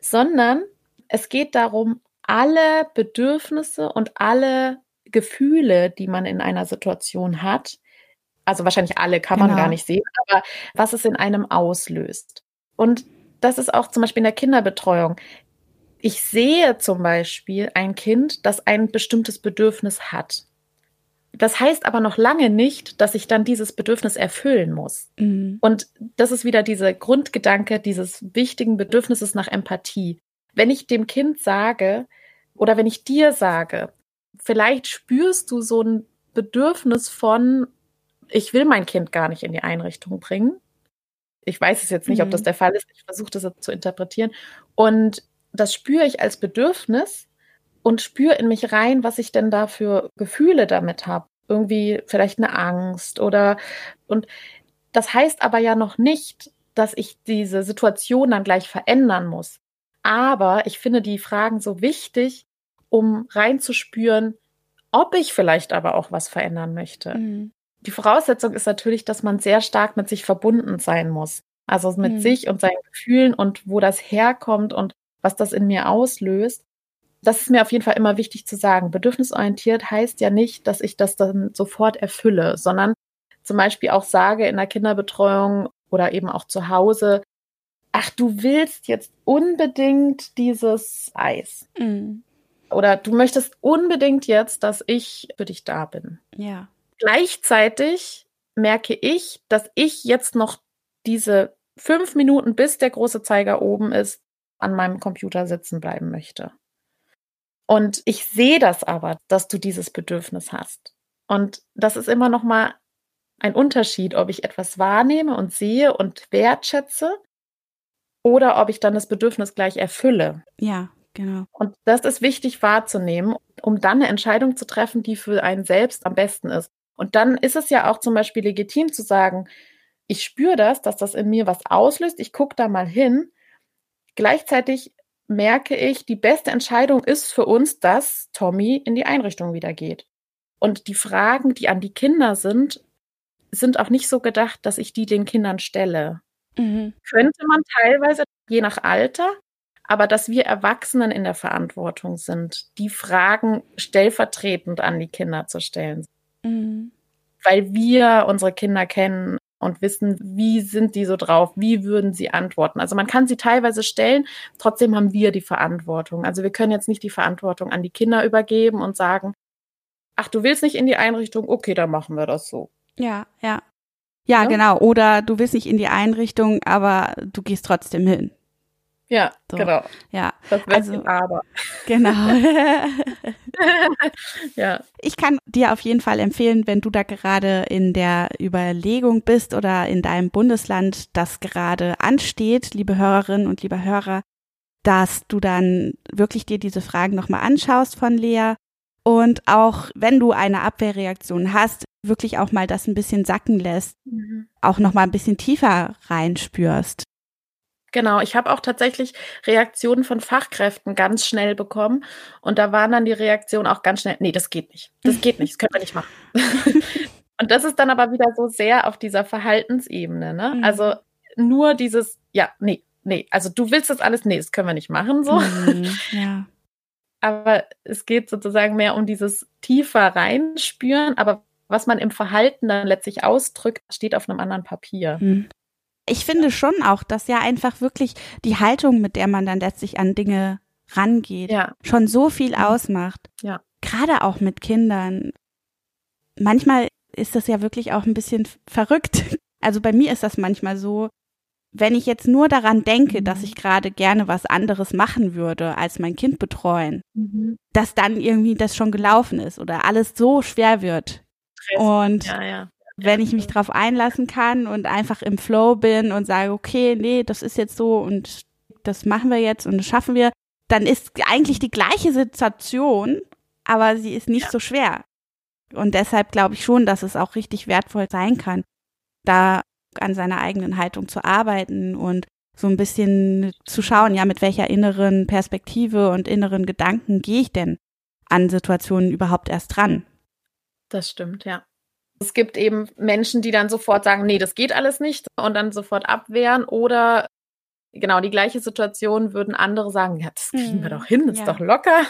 sondern es geht darum, alle Bedürfnisse und alle Gefühle, die man in einer Situation hat, also wahrscheinlich alle kann man genau. gar nicht sehen, aber was es in einem auslöst. Und das ist auch zum Beispiel in der Kinderbetreuung. Ich sehe zum Beispiel ein Kind, das ein bestimmtes Bedürfnis hat. Das heißt aber noch lange nicht, dass ich dann dieses Bedürfnis erfüllen muss. Mhm. Und das ist wieder dieser Grundgedanke dieses wichtigen Bedürfnisses nach Empathie. Wenn ich dem Kind sage oder wenn ich dir sage, vielleicht spürst du so ein Bedürfnis von, ich will mein Kind gar nicht in die Einrichtung bringen. Ich weiß es jetzt nicht, mhm. ob das mhm. der Fall ist. Ich versuche das zu interpretieren. Und das spüre ich als Bedürfnis und spüre in mich rein, was ich denn da für Gefühle damit habe. Irgendwie vielleicht eine Angst oder und das heißt aber ja noch nicht, dass ich diese Situation dann gleich verändern muss. Aber ich finde die Fragen so wichtig, um reinzuspüren, ob ich vielleicht aber auch was verändern möchte. Mhm die Voraussetzung ist natürlich, dass man sehr stark mit sich verbunden sein muss. Also mit mhm. sich und seinen Gefühlen und wo das herkommt und was das in mir auslöst. Das ist mir auf jeden Fall immer wichtig zu sagen. Bedürfnisorientiert heißt ja nicht, dass ich das dann sofort erfülle, sondern zum Beispiel auch sage in der Kinderbetreuung oder eben auch zu Hause, ach, du willst jetzt unbedingt dieses Eis. Mhm. Oder du möchtest unbedingt jetzt, dass ich für dich da bin. Ja. Gleichzeitig merke ich, dass ich jetzt noch diese fünf Minuten, bis der große Zeiger oben ist, an meinem Computer sitzen bleiben möchte. Und ich sehe das aber, dass du dieses Bedürfnis hast. Und das ist immer noch mal ein Unterschied, ob ich etwas wahrnehme und sehe und wertschätze oder ob ich dann das Bedürfnis gleich erfülle. Ja, genau. Und das ist wichtig wahrzunehmen, um dann eine Entscheidung zu treffen, die für einen selbst am besten ist. Und dann ist es ja auch zum Beispiel legitim zu sagen, ich spüre das, dass das in mir was auslöst, ich gucke da mal hin. Gleichzeitig merke ich, die beste Entscheidung ist für uns, dass Tommy in die Einrichtung wieder geht. Und die Fragen, die an die Kinder sind, sind auch nicht so gedacht, dass ich die den Kindern stelle. Mhm. Könnte man teilweise, je nach Alter, aber dass wir Erwachsenen in der Verantwortung sind, die Fragen stellvertretend an die Kinder zu stellen. Mhm. Weil wir unsere Kinder kennen und wissen, wie sind die so drauf, wie würden sie antworten. Also man kann sie teilweise stellen, trotzdem haben wir die Verantwortung. Also wir können jetzt nicht die Verantwortung an die Kinder übergeben und sagen, ach, du willst nicht in die Einrichtung, okay, dann machen wir das so. Ja, ja. Ja, ja? genau. Oder du willst nicht in die Einrichtung, aber du gehst trotzdem hin. Ja, so. genau. Ja, das also aber. Genau. ja. Ich kann dir auf jeden Fall empfehlen, wenn du da gerade in der Überlegung bist oder in deinem Bundesland das gerade ansteht, liebe Hörerinnen und liebe Hörer, dass du dann wirklich dir diese Fragen nochmal anschaust von Lea und auch wenn du eine Abwehrreaktion hast, wirklich auch mal das ein bisschen sacken lässt, mhm. auch nochmal ein bisschen tiefer reinspürst. Genau, ich habe auch tatsächlich Reaktionen von Fachkräften ganz schnell bekommen und da waren dann die Reaktionen auch ganz schnell, nee, das geht nicht, das geht nicht, das können wir nicht machen. und das ist dann aber wieder so sehr auf dieser Verhaltensebene, ne? Mhm. Also nur dieses, ja, nee, nee, also du willst das alles, nee, das können wir nicht machen, so. Mhm, ja. Aber es geht sozusagen mehr um dieses tiefer reinspüren, aber was man im Verhalten dann letztlich ausdrückt, steht auf einem anderen Papier. Mhm ich finde schon auch, dass ja einfach wirklich die Haltung, mit der man dann letztlich an Dinge rangeht, ja. schon so viel mhm. ausmacht. Ja. Gerade auch mit Kindern. Manchmal ist das ja wirklich auch ein bisschen verrückt. Also bei mir ist das manchmal so, wenn ich jetzt nur daran denke, mhm. dass ich gerade gerne was anderes machen würde, als mein Kind betreuen, mhm. dass dann irgendwie das schon gelaufen ist oder alles so schwer wird. Stress. Und ja, ja. Wenn ich mich darauf einlassen kann und einfach im Flow bin und sage, okay, nee, das ist jetzt so und das machen wir jetzt und das schaffen wir, dann ist eigentlich die gleiche Situation, aber sie ist nicht ja. so schwer. Und deshalb glaube ich schon, dass es auch richtig wertvoll sein kann, da an seiner eigenen Haltung zu arbeiten und so ein bisschen zu schauen, ja, mit welcher inneren Perspektive und inneren Gedanken gehe ich denn an Situationen überhaupt erst dran. Das stimmt, ja. Es gibt eben Menschen, die dann sofort sagen, nee, das geht alles nicht und dann sofort abwehren oder genau die gleiche Situation würden andere sagen, ja, das kriegen hm, wir doch hin, das ja. ist doch locker.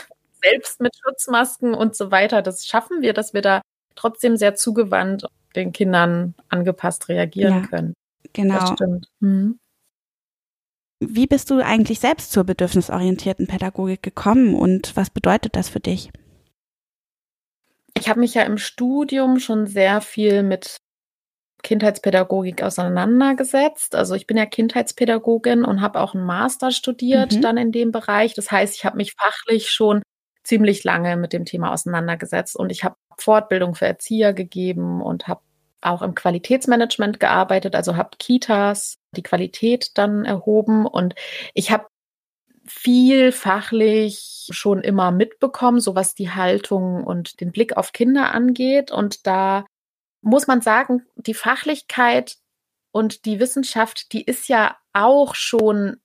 Selbst mit Schutzmasken und so weiter, das schaffen wir, dass wir da trotzdem sehr zugewandt den Kindern angepasst reagieren ja, können. Genau. Das stimmt. Mhm. Wie bist du eigentlich selbst zur bedürfnisorientierten Pädagogik gekommen und was bedeutet das für dich? Ich habe mich ja im Studium schon sehr viel mit Kindheitspädagogik auseinandergesetzt. Also ich bin ja Kindheitspädagogin und habe auch einen Master studiert mhm. dann in dem Bereich. Das heißt, ich habe mich fachlich schon ziemlich lange mit dem Thema auseinandergesetzt und ich habe Fortbildung für Erzieher gegeben und habe auch im Qualitätsmanagement gearbeitet, also habe Kitas die Qualität dann erhoben und ich habe viel fachlich schon immer mitbekommen, so was die Haltung und den Blick auf Kinder angeht und da muss man sagen, die Fachlichkeit und die Wissenschaft, die ist ja auch schon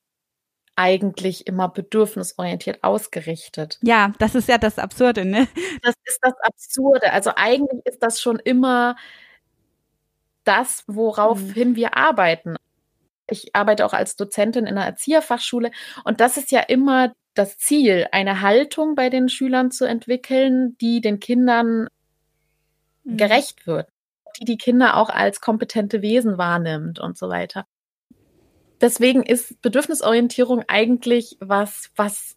eigentlich immer bedürfnisorientiert ausgerichtet. Ja, das ist ja das Absurde, ne? Das ist das Absurde. Also eigentlich ist das schon immer das, woraufhin mhm. wir arbeiten. Ich arbeite auch als Dozentin in einer Erzieherfachschule und das ist ja immer das Ziel, eine Haltung bei den Schülern zu entwickeln, die den Kindern mhm. gerecht wird, die die Kinder auch als kompetente Wesen wahrnimmt und so weiter deswegen ist Bedürfnisorientierung eigentlich was, was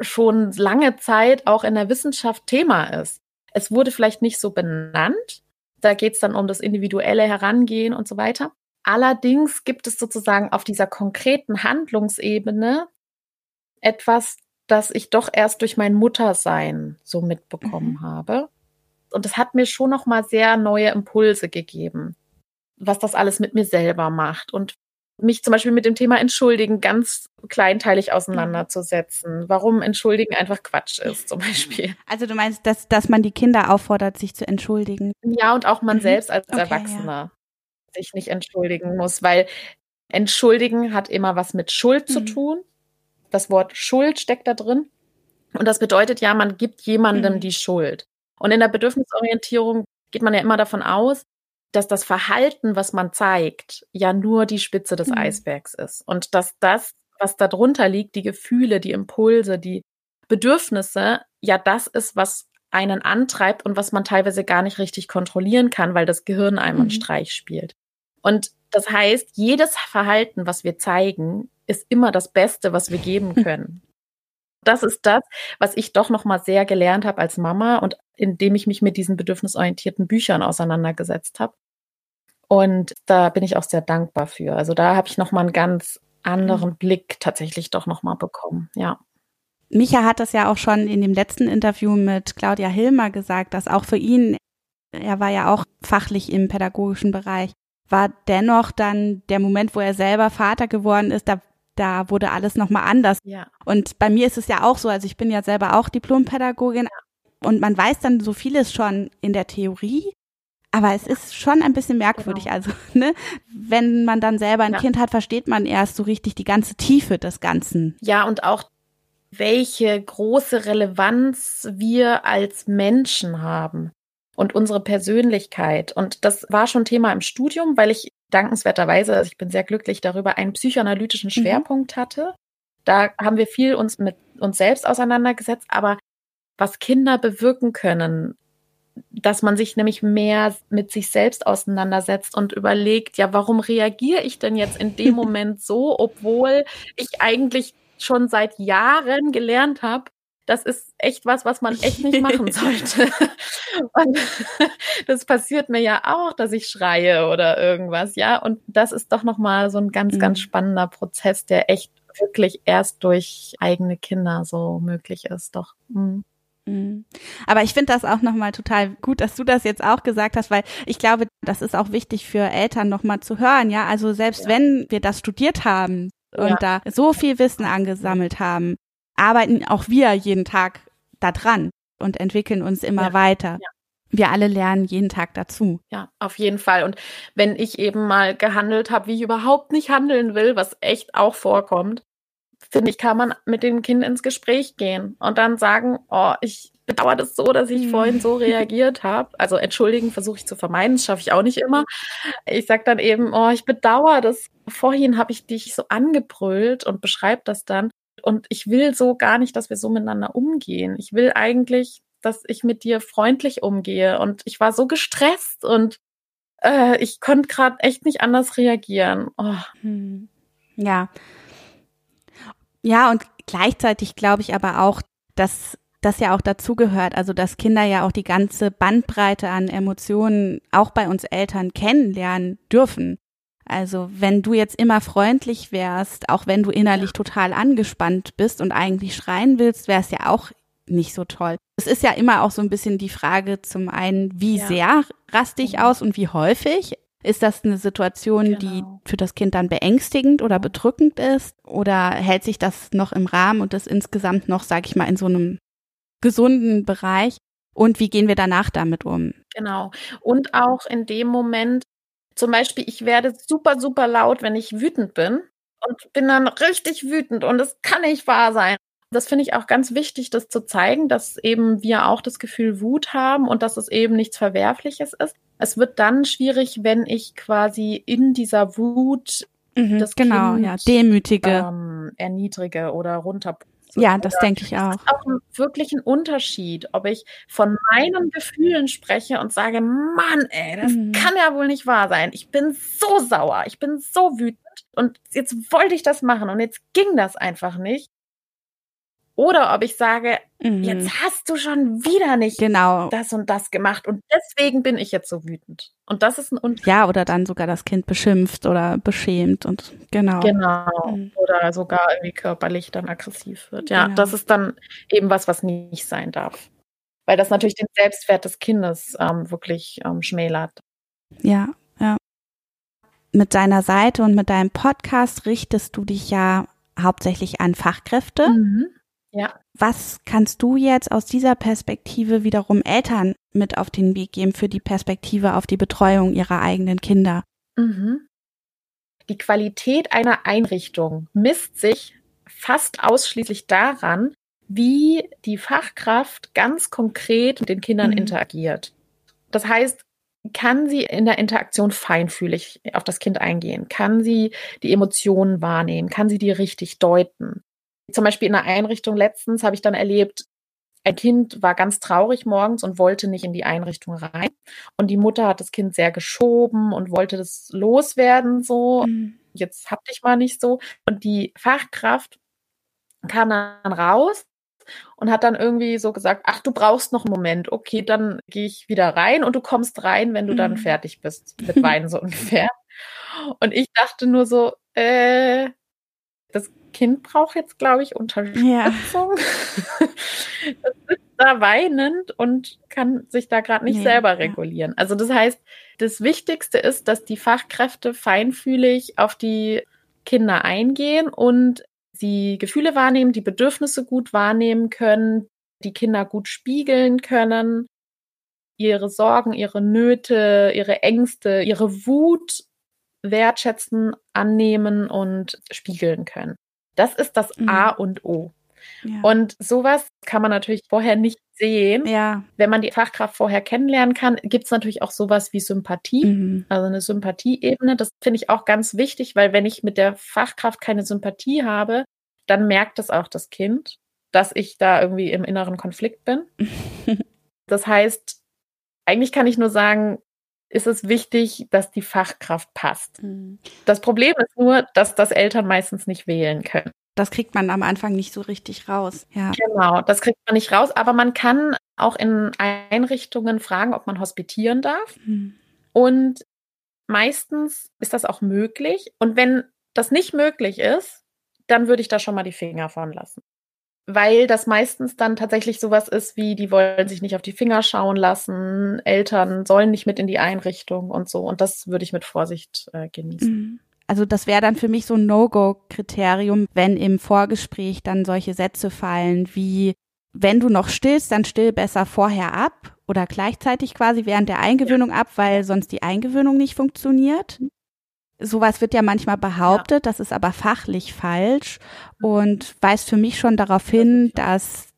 schon lange Zeit auch in der Wissenschaft Thema ist. Es wurde vielleicht nicht so benannt. Da geht es dann um das individuelle Herangehen und so weiter. Allerdings gibt es sozusagen auf dieser konkreten Handlungsebene etwas, das ich doch erst durch mein Muttersein so mitbekommen mhm. habe. Und das hat mir schon noch mal sehr neue Impulse gegeben, was das alles mit mir selber macht und mich zum Beispiel mit dem Thema Entschuldigen ganz kleinteilig auseinanderzusetzen. Warum Entschuldigen einfach Quatsch ist, zum Beispiel. Also du meinst, dass, dass man die Kinder auffordert, sich zu entschuldigen? Ja, und auch man mhm. selbst als okay, Erwachsener ja. Sich nicht entschuldigen muss, weil Entschuldigen hat immer was mit Schuld mhm. zu tun. Das Wort Schuld steckt da drin. Und das bedeutet ja, man gibt jemandem mhm. die Schuld. Und in der Bedürfnisorientierung geht man ja immer davon aus, dass das Verhalten, was man zeigt, ja nur die Spitze des mhm. Eisbergs ist. Und dass das, was darunter liegt, die Gefühle, die Impulse, die Bedürfnisse, ja das ist, was einen antreibt und was man teilweise gar nicht richtig kontrollieren kann, weil das Gehirn einem mhm. einen Streich spielt. Und das heißt, jedes Verhalten, was wir zeigen, ist immer das Beste, was wir geben können. das ist das, was ich doch noch mal sehr gelernt habe als Mama und indem ich mich mit diesen bedürfnisorientierten Büchern auseinandergesetzt habe. Und da bin ich auch sehr dankbar für. Also da habe ich noch mal einen ganz anderen mhm. Blick tatsächlich doch noch mal bekommen. Ja. Micha hat das ja auch schon in dem letzten Interview mit Claudia Hilmer gesagt, dass auch für ihn, er war ja auch fachlich im pädagogischen Bereich, war dennoch dann der Moment, wo er selber Vater geworden ist, da, da wurde alles nochmal anders. Ja. Und bei mir ist es ja auch so, also ich bin ja selber auch Diplompädagogin ja. und man weiß dann so vieles schon in der Theorie, aber es ist schon ein bisschen merkwürdig. Genau. Also, ne, wenn man dann selber ein ja. Kind hat, versteht man erst so richtig die ganze Tiefe des Ganzen. Ja, und auch welche große Relevanz wir als Menschen haben und unsere Persönlichkeit. Und das war schon Thema im Studium, weil ich dankenswerterweise, also ich bin sehr glücklich darüber, einen psychoanalytischen mhm. Schwerpunkt mhm. hatte. Da haben wir viel uns mit uns selbst auseinandergesetzt, aber was Kinder bewirken können, dass man sich nämlich mehr mit sich selbst auseinandersetzt und überlegt, ja, warum reagiere ich denn jetzt in dem Moment so, obwohl ich eigentlich schon seit Jahren gelernt habe, das ist echt was, was man echt nicht machen sollte. Und das passiert mir ja auch, dass ich schreie oder irgendwas, ja. Und das ist doch nochmal so ein ganz, mhm. ganz spannender Prozess, der echt wirklich erst durch eigene Kinder so möglich ist, doch. Mhm. mhm. Aber ich finde das auch nochmal total gut, dass du das jetzt auch gesagt hast, weil ich glaube, das ist auch wichtig für Eltern nochmal zu hören, ja. Also selbst ja. wenn wir das studiert haben und ja. da so viel Wissen angesammelt haben, arbeiten auch wir jeden Tag da dran und entwickeln uns immer ja. weiter. Ja. Wir alle lernen jeden Tag dazu. Ja, auf jeden Fall. Und wenn ich eben mal gehandelt habe, wie ich überhaupt nicht handeln will, was echt auch vorkommt, finde ich, kann man mit dem Kind ins Gespräch gehen und dann sagen, oh, ich bedauere das so, dass ich mhm. vorhin so reagiert habe. Also entschuldigen versuche ich zu vermeiden, das schaffe ich auch nicht immer. Ich sage dann eben, oh, ich bedauere das. Vorhin habe ich dich so angebrüllt und beschreibe das dann. Und ich will so gar nicht, dass wir so miteinander umgehen. Ich will eigentlich, dass ich mit dir freundlich umgehe. Und ich war so gestresst und äh, ich konnte gerade echt nicht anders reagieren. Oh. Hm. Ja. Ja, und gleichzeitig glaube ich aber auch, dass das ja auch dazugehört, also dass Kinder ja auch die ganze Bandbreite an Emotionen auch bei uns Eltern kennenlernen dürfen. Also wenn du jetzt immer freundlich wärst, auch wenn du innerlich total angespannt bist und eigentlich schreien willst, wäre es ja auch nicht so toll. Es ist ja immer auch so ein bisschen die Frage zum einen, wie ja. sehr raste ich aus und wie häufig. Ist das eine Situation, genau. die für das Kind dann beängstigend oder bedrückend ist? Oder hält sich das noch im Rahmen und das insgesamt noch, sag ich mal, in so einem gesunden Bereich? Und wie gehen wir danach damit um? Genau. Und auch in dem Moment, zum Beispiel, ich werde super, super laut, wenn ich wütend bin und bin dann richtig wütend und es kann nicht wahr sein. Das finde ich auch ganz wichtig, das zu zeigen, dass eben wir auch das Gefühl Wut haben und dass es eben nichts Verwerfliches ist. Es wird dann schwierig, wenn ich quasi in dieser Wut mhm, das genau, kind, ja, demütige, ähm, erniedrige oder runter ja, das denke ich auch. Das ist auch wirklich ein Unterschied, ob ich von meinen Gefühlen spreche und sage, Mann, ey, das mhm. kann ja wohl nicht wahr sein. Ich bin so sauer, ich bin so wütend und jetzt wollte ich das machen und jetzt ging das einfach nicht. Oder ob ich sage, mhm. jetzt hast du schon wieder nicht genau. das und das gemacht und deswegen bin ich jetzt so wütend. Und das ist ein Unterschied. Ja, oder dann sogar das Kind beschimpft oder beschämt und genau. Genau. Mhm. Oder sogar irgendwie körperlich dann aggressiv wird. Ja, genau. das ist dann eben was, was nicht sein darf. Weil das natürlich den Selbstwert des Kindes ähm, wirklich ähm, schmälert. Ja, ja. Mit deiner Seite und mit deinem Podcast richtest du dich ja hauptsächlich an Fachkräfte. Mhm. Ja. Was kannst du jetzt aus dieser Perspektive wiederum Eltern mit auf den Weg geben für die Perspektive auf die Betreuung ihrer eigenen Kinder? Mhm. Die Qualität einer Einrichtung misst sich fast ausschließlich daran, wie die Fachkraft ganz konkret mit den Kindern mhm. interagiert. Das heißt, kann sie in der Interaktion feinfühlig auf das Kind eingehen? Kann sie die Emotionen wahrnehmen? Kann sie die richtig deuten? Zum Beispiel in einer Einrichtung letztens habe ich dann erlebt, ein Kind war ganz traurig morgens und wollte nicht in die Einrichtung rein. Und die Mutter hat das Kind sehr geschoben und wollte das loswerden, so. Mhm. Jetzt hab dich mal nicht so. Und die Fachkraft kam dann raus und hat dann irgendwie so gesagt, ach, du brauchst noch einen Moment. Okay, dann gehe ich wieder rein und du kommst rein, wenn du mhm. dann fertig bist mit Weinen so ungefähr. Und ich dachte nur so, äh, das Kind braucht jetzt, glaube ich, Unterstützung. Ja. das ist da weinend und kann sich da gerade nicht ja, selber regulieren. Ja. Also das heißt, das Wichtigste ist, dass die Fachkräfte feinfühlig auf die Kinder eingehen und sie Gefühle wahrnehmen, die Bedürfnisse gut wahrnehmen können, die Kinder gut spiegeln können, ihre Sorgen, ihre Nöte, ihre Ängste, ihre Wut wertschätzen, annehmen und spiegeln können. Das ist das mhm. A und O. Ja. Und sowas kann man natürlich vorher nicht sehen. Ja. Wenn man die Fachkraft vorher kennenlernen kann, gibt es natürlich auch sowas wie Sympathie, mhm. also eine Sympathieebene. Das finde ich auch ganz wichtig, weil wenn ich mit der Fachkraft keine Sympathie habe, dann merkt es auch das Kind, dass ich da irgendwie im inneren Konflikt bin. das heißt, eigentlich kann ich nur sagen, ist es wichtig, dass die Fachkraft passt. Mhm. Das Problem ist nur, dass das Eltern meistens nicht wählen können. Das kriegt man am Anfang nicht so richtig raus. Ja. Genau, das kriegt man nicht raus, aber man kann auch in Einrichtungen fragen, ob man hospitieren darf. Mhm. Und meistens ist das auch möglich. Und wenn das nicht möglich ist, dann würde ich da schon mal die Finger von lassen weil das meistens dann tatsächlich sowas ist wie, die wollen sich nicht auf die Finger schauen lassen, Eltern sollen nicht mit in die Einrichtung und so. Und das würde ich mit Vorsicht äh, genießen. Mhm. Also das wäre dann für mich so ein No-Go-Kriterium, wenn im Vorgespräch dann solche Sätze fallen wie, wenn du noch stillst, dann still besser vorher ab oder gleichzeitig quasi während der Eingewöhnung ja. ab, weil sonst die Eingewöhnung nicht funktioniert. Mhm sowas wird ja manchmal behauptet, ja. das ist aber fachlich falsch und weist für mich schon darauf hin, dass,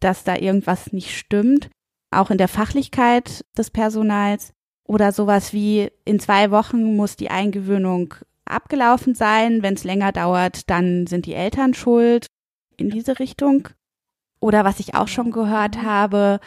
dass da irgendwas nicht stimmt, auch in der Fachlichkeit des Personals oder sowas wie in zwei Wochen muss die Eingewöhnung abgelaufen sein, wenn es länger dauert, dann sind die Eltern schuld in diese Richtung. Oder was ich auch schon gehört mhm. habe,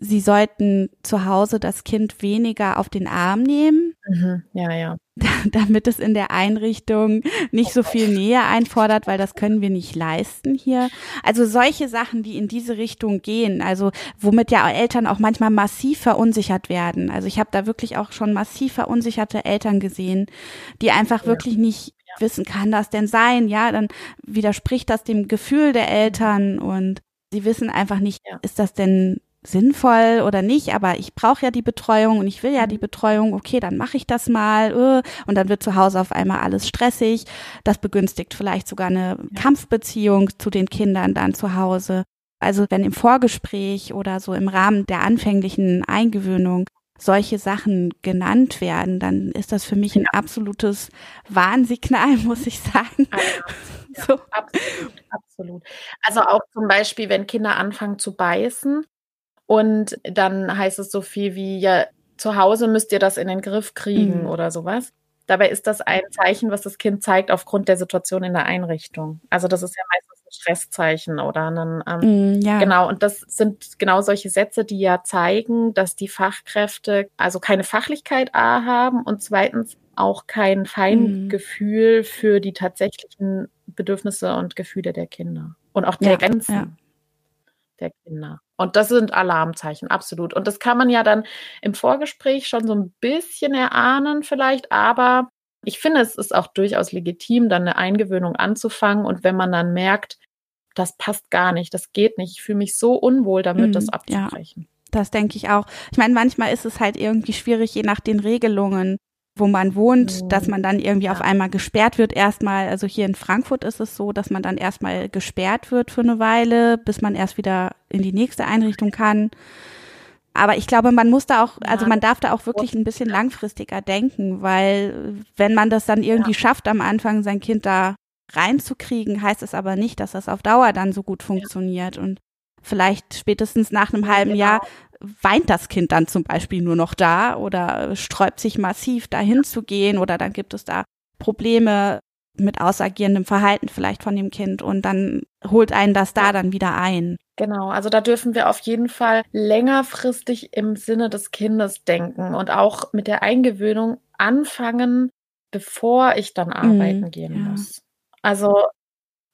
sie sollten zu Hause das Kind weniger auf den Arm nehmen. Mhm. Ja, ja. Damit es in der Einrichtung nicht so viel Nähe einfordert, weil das können wir nicht leisten hier. Also solche Sachen, die in diese Richtung gehen, also womit ja Eltern auch manchmal massiv verunsichert werden. Also ich habe da wirklich auch schon massiv verunsicherte Eltern gesehen, die einfach ja. wirklich nicht wissen, kann das denn sein? Ja, dann widerspricht das dem Gefühl der Eltern und sie wissen einfach nicht, ja. ist das denn sinnvoll oder nicht, aber ich brauche ja die Betreuung und ich will ja die mhm. Betreuung, okay, dann mache ich das mal äh, und dann wird zu Hause auf einmal alles stressig. Das begünstigt vielleicht sogar eine ja. Kampfbeziehung zu den Kindern dann zu Hause. Also wenn im Vorgespräch oder so im Rahmen der anfänglichen Eingewöhnung solche Sachen genannt werden, dann ist das für mich ein absolutes Warnsignal, muss ich sagen. Ja, so. absolut, absolut. Also auch zum Beispiel, wenn Kinder anfangen zu beißen, und dann heißt es so viel wie, ja, zu Hause müsst ihr das in den Griff kriegen mhm. oder sowas. Dabei ist das ein Zeichen, was das Kind zeigt aufgrund der Situation in der Einrichtung. Also das ist ja meistens ein Stresszeichen oder ein, ähm, mm, ja. genau. Und das sind genau solche Sätze, die ja zeigen, dass die Fachkräfte also keine Fachlichkeit A haben und zweitens auch kein Feingefühl mm. für die tatsächlichen Bedürfnisse und Gefühle der Kinder und auch der ja, Grenzen ja. der Kinder. Und das sind Alarmzeichen, absolut. Und das kann man ja dann im Vorgespräch schon so ein bisschen erahnen vielleicht, aber ich finde, es ist auch durchaus legitim, dann eine Eingewöhnung anzufangen. Und wenn man dann merkt, das passt gar nicht, das geht nicht, ich fühle mich so unwohl damit, mm, das abzubrechen. Ja, das denke ich auch. Ich meine, manchmal ist es halt irgendwie schwierig, je nach den Regelungen, wo man wohnt, mhm. dass man dann irgendwie ja. auf einmal gesperrt wird erstmal. Also hier in Frankfurt ist es so, dass man dann erstmal gesperrt wird für eine Weile, bis man erst wieder in die nächste Einrichtung kann. Aber ich glaube, man muss da auch, also man darf da auch wirklich ein bisschen langfristiger denken, weil wenn man das dann irgendwie ja. schafft, am Anfang sein Kind da reinzukriegen, heißt es aber nicht, dass das auf Dauer dann so gut funktioniert. Und vielleicht spätestens nach einem halben genau. Jahr weint das Kind dann zum Beispiel nur noch da oder sträubt sich massiv dahin zu gehen oder dann gibt es da Probleme mit ausagierendem Verhalten vielleicht von dem Kind und dann holt einen das da dann wieder ein. Genau, also da dürfen wir auf jeden Fall längerfristig im Sinne des Kindes denken und auch mit der Eingewöhnung anfangen, bevor ich dann mhm, arbeiten mhm, gehen ja. muss. Also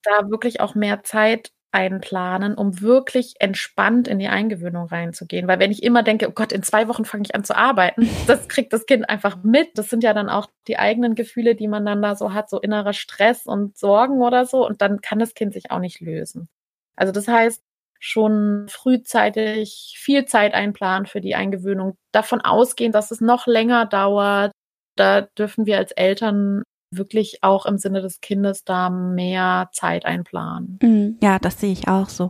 da wirklich auch mehr Zeit einplanen, um wirklich entspannt in die Eingewöhnung reinzugehen. Weil wenn ich immer denke, oh Gott, in zwei Wochen fange ich an zu arbeiten, das kriegt das Kind einfach mit. Das sind ja dann auch die eigenen Gefühle, die man dann da so hat, so innerer Stress und Sorgen oder so. Und dann kann das Kind sich auch nicht lösen. Also das heißt, schon frühzeitig viel Zeit einplanen für die Eingewöhnung, davon ausgehen, dass es noch länger dauert. Da dürfen wir als Eltern wirklich auch im Sinne des Kindes da mehr Zeit einplanen. Mhm. Ja, das sehe ich auch so.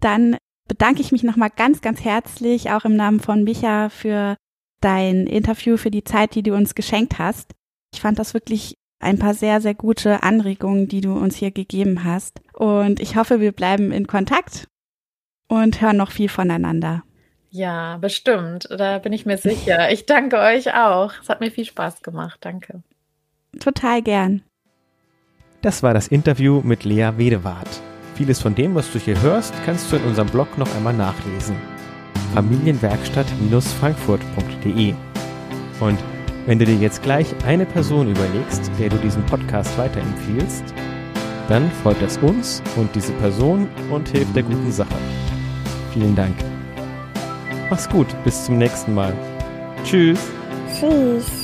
Dann bedanke ich mich nochmal ganz, ganz herzlich, auch im Namen von Micha, für dein Interview, für die Zeit, die du uns geschenkt hast. Ich fand das wirklich ein paar sehr, sehr gute Anregungen, die du uns hier gegeben hast. Und ich hoffe, wir bleiben in Kontakt und hören noch viel voneinander. Ja, bestimmt. Da bin ich mir sicher. Ich danke euch auch. Es hat mir viel Spaß gemacht. Danke. Total gern. Das war das Interview mit Lea Wedewart. Vieles von dem, was du hier hörst, kannst du in unserem Blog noch einmal nachlesen. familienwerkstatt-frankfurt.de. Und wenn du dir jetzt gleich eine Person überlegst, der du diesen Podcast weiterempfiehlst, dann freut es uns und diese Person und hilft der guten Sache. Vielen Dank. Mach's gut, bis zum nächsten Mal. Tschüss. Tschüss.